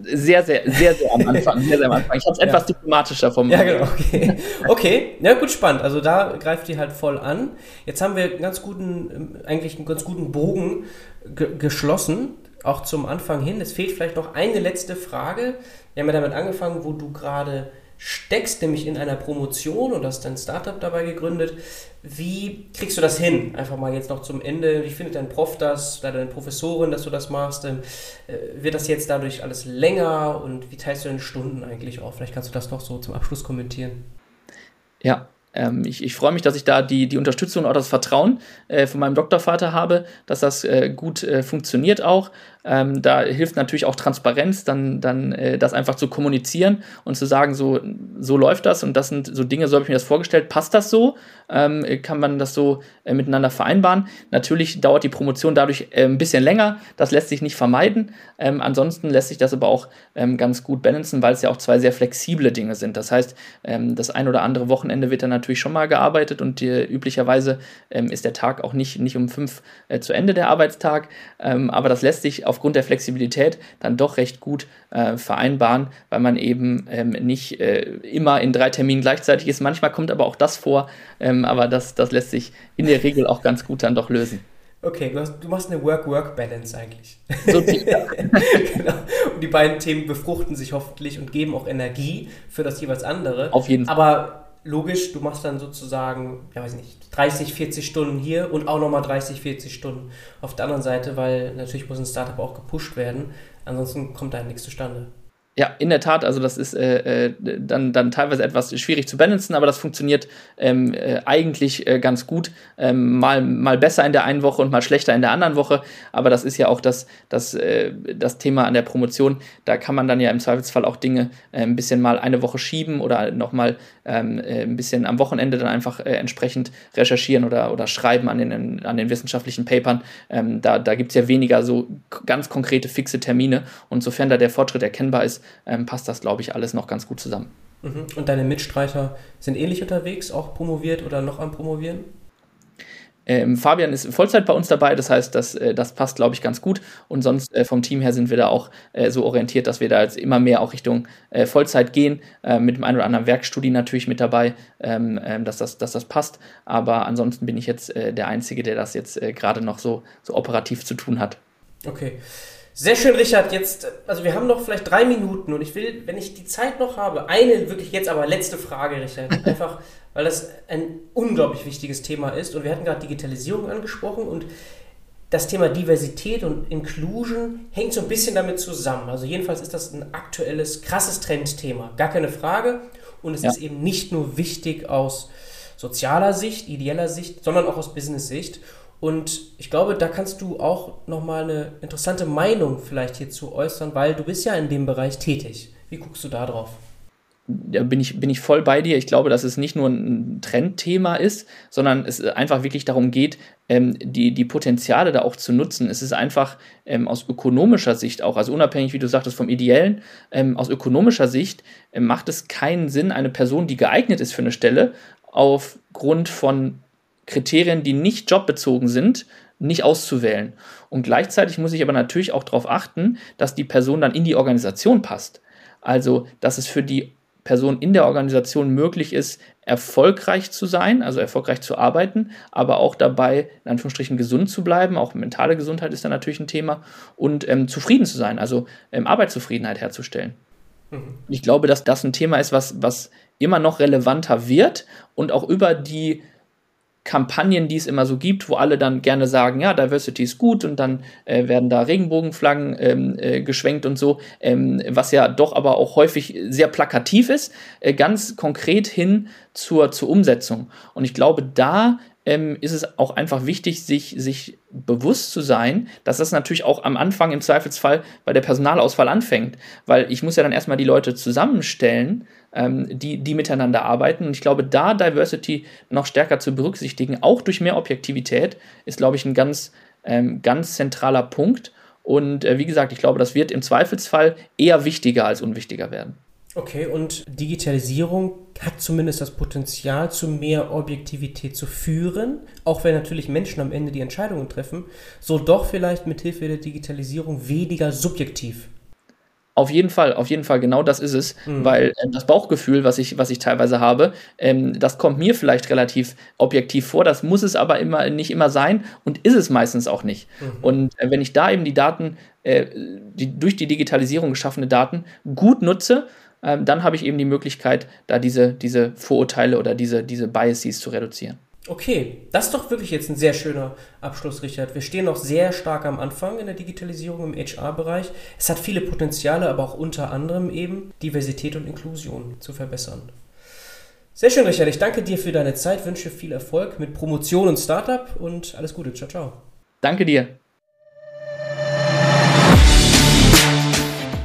[SPEAKER 2] Sehr, sehr, sehr, sehr am Anfang. Sehr, sehr am Anfang. Ich habe es ja. etwas diplomatischer formuliert.
[SPEAKER 1] Ja, genau. Okay. okay, ja gut, spannend. Also da greift die halt voll an. Jetzt haben wir einen ganz guten, eigentlich einen ganz guten Bogen geschlossen, auch zum Anfang hin. Es fehlt vielleicht noch eine letzte Frage. Wir haben ja damit angefangen, wo du gerade steckst, nämlich in einer Promotion und hast dein Startup dabei gegründet. Wie kriegst du das hin? Einfach mal jetzt noch zum Ende. Wie findet dein Prof das, deine Professorin, dass du das machst? Ähm, äh, wird das jetzt dadurch alles länger und wie teilst du deine Stunden eigentlich auf? Vielleicht kannst du das noch so zum Abschluss kommentieren.
[SPEAKER 2] Ja, ähm, ich, ich freue mich, dass ich da die, die Unterstützung und auch das Vertrauen äh, von meinem Doktorvater habe, dass das äh, gut äh, funktioniert auch. Ähm, da hilft natürlich auch Transparenz, dann, dann äh, das einfach zu kommunizieren und zu sagen, so, so läuft das und das sind so Dinge, so habe ich mir das vorgestellt, passt das so? Ähm, kann man das so äh, miteinander vereinbaren? Natürlich dauert die Promotion dadurch äh, ein bisschen länger, das lässt sich nicht vermeiden. Ähm, ansonsten lässt sich das aber auch ähm, ganz gut balancen, weil es ja auch zwei sehr flexible Dinge sind. Das heißt, ähm, das ein oder andere Wochenende wird dann natürlich schon mal gearbeitet und die, üblicherweise ähm, ist der Tag auch nicht, nicht um fünf äh, zu Ende der Arbeitstag, aber das lässt sich auf aufgrund der Flexibilität dann doch recht gut äh, vereinbaren, weil man eben ähm, nicht äh, immer in drei Terminen gleichzeitig ist. Manchmal kommt aber auch das vor, ähm, aber das, das lässt sich in der Regel auch ganz gut dann doch lösen.
[SPEAKER 1] Okay, du, hast, du machst eine Work-Work-Balance eigentlich. So genau. Und die beiden Themen befruchten sich hoffentlich und geben auch Energie für das jeweils andere.
[SPEAKER 2] Auf jeden
[SPEAKER 1] Fall. Aber logisch, du machst dann sozusagen, ja weiß nicht, 30, 40 Stunden hier und auch nochmal 30, 40 Stunden auf der anderen Seite, weil natürlich muss ein Startup auch gepusht werden, ansonsten kommt da nichts zustande.
[SPEAKER 2] Ja, in der Tat, also das ist äh, äh, dann, dann teilweise etwas schwierig zu balancen, aber das funktioniert ähm, äh, eigentlich äh, ganz gut. Ähm, mal, mal besser in der einen Woche und mal schlechter in der anderen Woche, aber das ist ja auch das, das, äh, das Thema an der Promotion. Da kann man dann ja im Zweifelsfall auch Dinge äh, ein bisschen mal eine Woche schieben oder nochmal ähm, ein bisschen am Wochenende dann einfach entsprechend recherchieren oder, oder schreiben an den, an den wissenschaftlichen Papern. Ähm, da da gibt es ja weniger so ganz konkrete fixe Termine und sofern da der Fortschritt erkennbar ist, ähm, passt das, glaube ich, alles noch ganz gut zusammen.
[SPEAKER 1] Mhm. Und deine Mitstreiter sind ähnlich unterwegs, auch promoviert oder noch am Promovieren?
[SPEAKER 2] Ähm, Fabian ist Vollzeit bei uns dabei, das heißt, das, äh, das passt, glaube ich, ganz gut. Und sonst äh, vom Team her sind wir da auch äh, so orientiert, dass wir da jetzt immer mehr auch Richtung äh, Vollzeit gehen, äh, mit dem einen oder anderen Werkstudie natürlich mit dabei, ähm, ähm, dass, das, dass das passt. Aber ansonsten bin ich jetzt der Einzige, der das jetzt gerade noch so, so operativ zu tun hat.
[SPEAKER 1] Okay. Sehr schön, Richard. Jetzt, also wir haben noch vielleicht drei Minuten und ich will, wenn ich die Zeit noch habe, eine wirklich jetzt aber letzte Frage, Richard. Einfach, weil das ein unglaublich wichtiges Thema ist und wir hatten gerade Digitalisierung angesprochen und das Thema Diversität und Inclusion hängt so ein bisschen damit zusammen. Also jedenfalls ist das ein aktuelles, krasses Trendthema. Gar keine Frage. Und es ja. ist eben nicht nur wichtig aus sozialer Sicht, ideeller Sicht, sondern auch aus Business-Sicht. Und ich glaube, da kannst du auch nochmal eine interessante Meinung vielleicht hierzu äußern, weil du bist ja in dem Bereich tätig. Wie guckst du da drauf?
[SPEAKER 2] Da bin ich, bin ich voll bei dir. Ich glaube, dass es nicht nur ein Trendthema ist, sondern es einfach wirklich darum geht, ähm, die, die Potenziale da auch zu nutzen. Es ist einfach ähm, aus ökonomischer Sicht auch, also unabhängig, wie du sagtest, vom Ideellen, ähm, aus ökonomischer Sicht macht es keinen Sinn, eine Person, die geeignet ist für eine Stelle, aufgrund von Kriterien, die nicht jobbezogen sind, nicht auszuwählen. Und gleichzeitig muss ich aber natürlich auch darauf achten, dass die Person dann in die Organisation passt. Also, dass es für die Person in der Organisation möglich ist, erfolgreich zu sein, also erfolgreich zu arbeiten, aber auch dabei, in Anführungsstrichen, gesund zu bleiben. Auch mentale Gesundheit ist da natürlich ein Thema und ähm, zufrieden zu sein, also ähm, Arbeitszufriedenheit herzustellen. Mhm. Ich glaube, dass das ein Thema ist, was, was immer noch relevanter wird und auch über die Kampagnen, die es immer so gibt, wo alle dann gerne sagen, ja, Diversity ist gut und dann äh, werden da Regenbogenflaggen ähm, äh, geschwenkt und so, ähm, was ja doch aber auch häufig sehr plakativ ist, äh, ganz konkret hin zur, zur Umsetzung. Und ich glaube, da ähm, ist es auch einfach wichtig, sich, sich bewusst zu sein, dass das natürlich auch am Anfang im Zweifelsfall bei der Personalauswahl anfängt. Weil ich muss ja dann erstmal die Leute zusammenstellen, ähm, die, die miteinander arbeiten. Und ich glaube, da Diversity noch stärker zu berücksichtigen, auch durch mehr Objektivität, ist, glaube ich, ein ganz, ähm, ganz zentraler Punkt. Und äh, wie gesagt, ich glaube, das wird im Zweifelsfall eher wichtiger als unwichtiger werden.
[SPEAKER 1] Okay, und Digitalisierung hat zumindest das Potenzial, zu mehr Objektivität zu führen, auch wenn natürlich Menschen am Ende die Entscheidungen treffen, so doch vielleicht mit Hilfe der Digitalisierung weniger subjektiv.
[SPEAKER 2] Auf jeden Fall, auf jeden Fall, genau das ist es, mhm. weil äh, das Bauchgefühl, was ich, was ich teilweise habe, ähm, das kommt mir vielleicht relativ objektiv vor, das muss es aber immer nicht immer sein und ist es meistens auch nicht. Mhm. Und äh, wenn ich da eben die Daten, äh, die durch die Digitalisierung geschaffene Daten gut nutze, ähm, dann habe ich eben die Möglichkeit, da diese, diese Vorurteile oder diese, diese Biases zu reduzieren.
[SPEAKER 1] Okay, das ist doch wirklich jetzt ein sehr schöner Abschluss, Richard. Wir stehen noch sehr stark am Anfang in der Digitalisierung im HR-Bereich. Es hat viele Potenziale, aber auch unter anderem eben Diversität und Inklusion zu verbessern. Sehr schön, Richard. Ich danke dir für deine Zeit, wünsche viel Erfolg mit Promotion und Startup und alles Gute. Ciao, ciao.
[SPEAKER 2] Danke dir.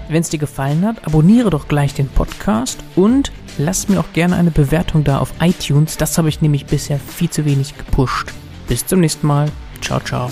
[SPEAKER 1] Wenn es dir gefallen hat, abonniere doch gleich den Podcast und lass mir auch gerne eine Bewertung da auf iTunes. Das habe ich nämlich bisher viel zu wenig gepusht. Bis zum nächsten Mal. Ciao, ciao.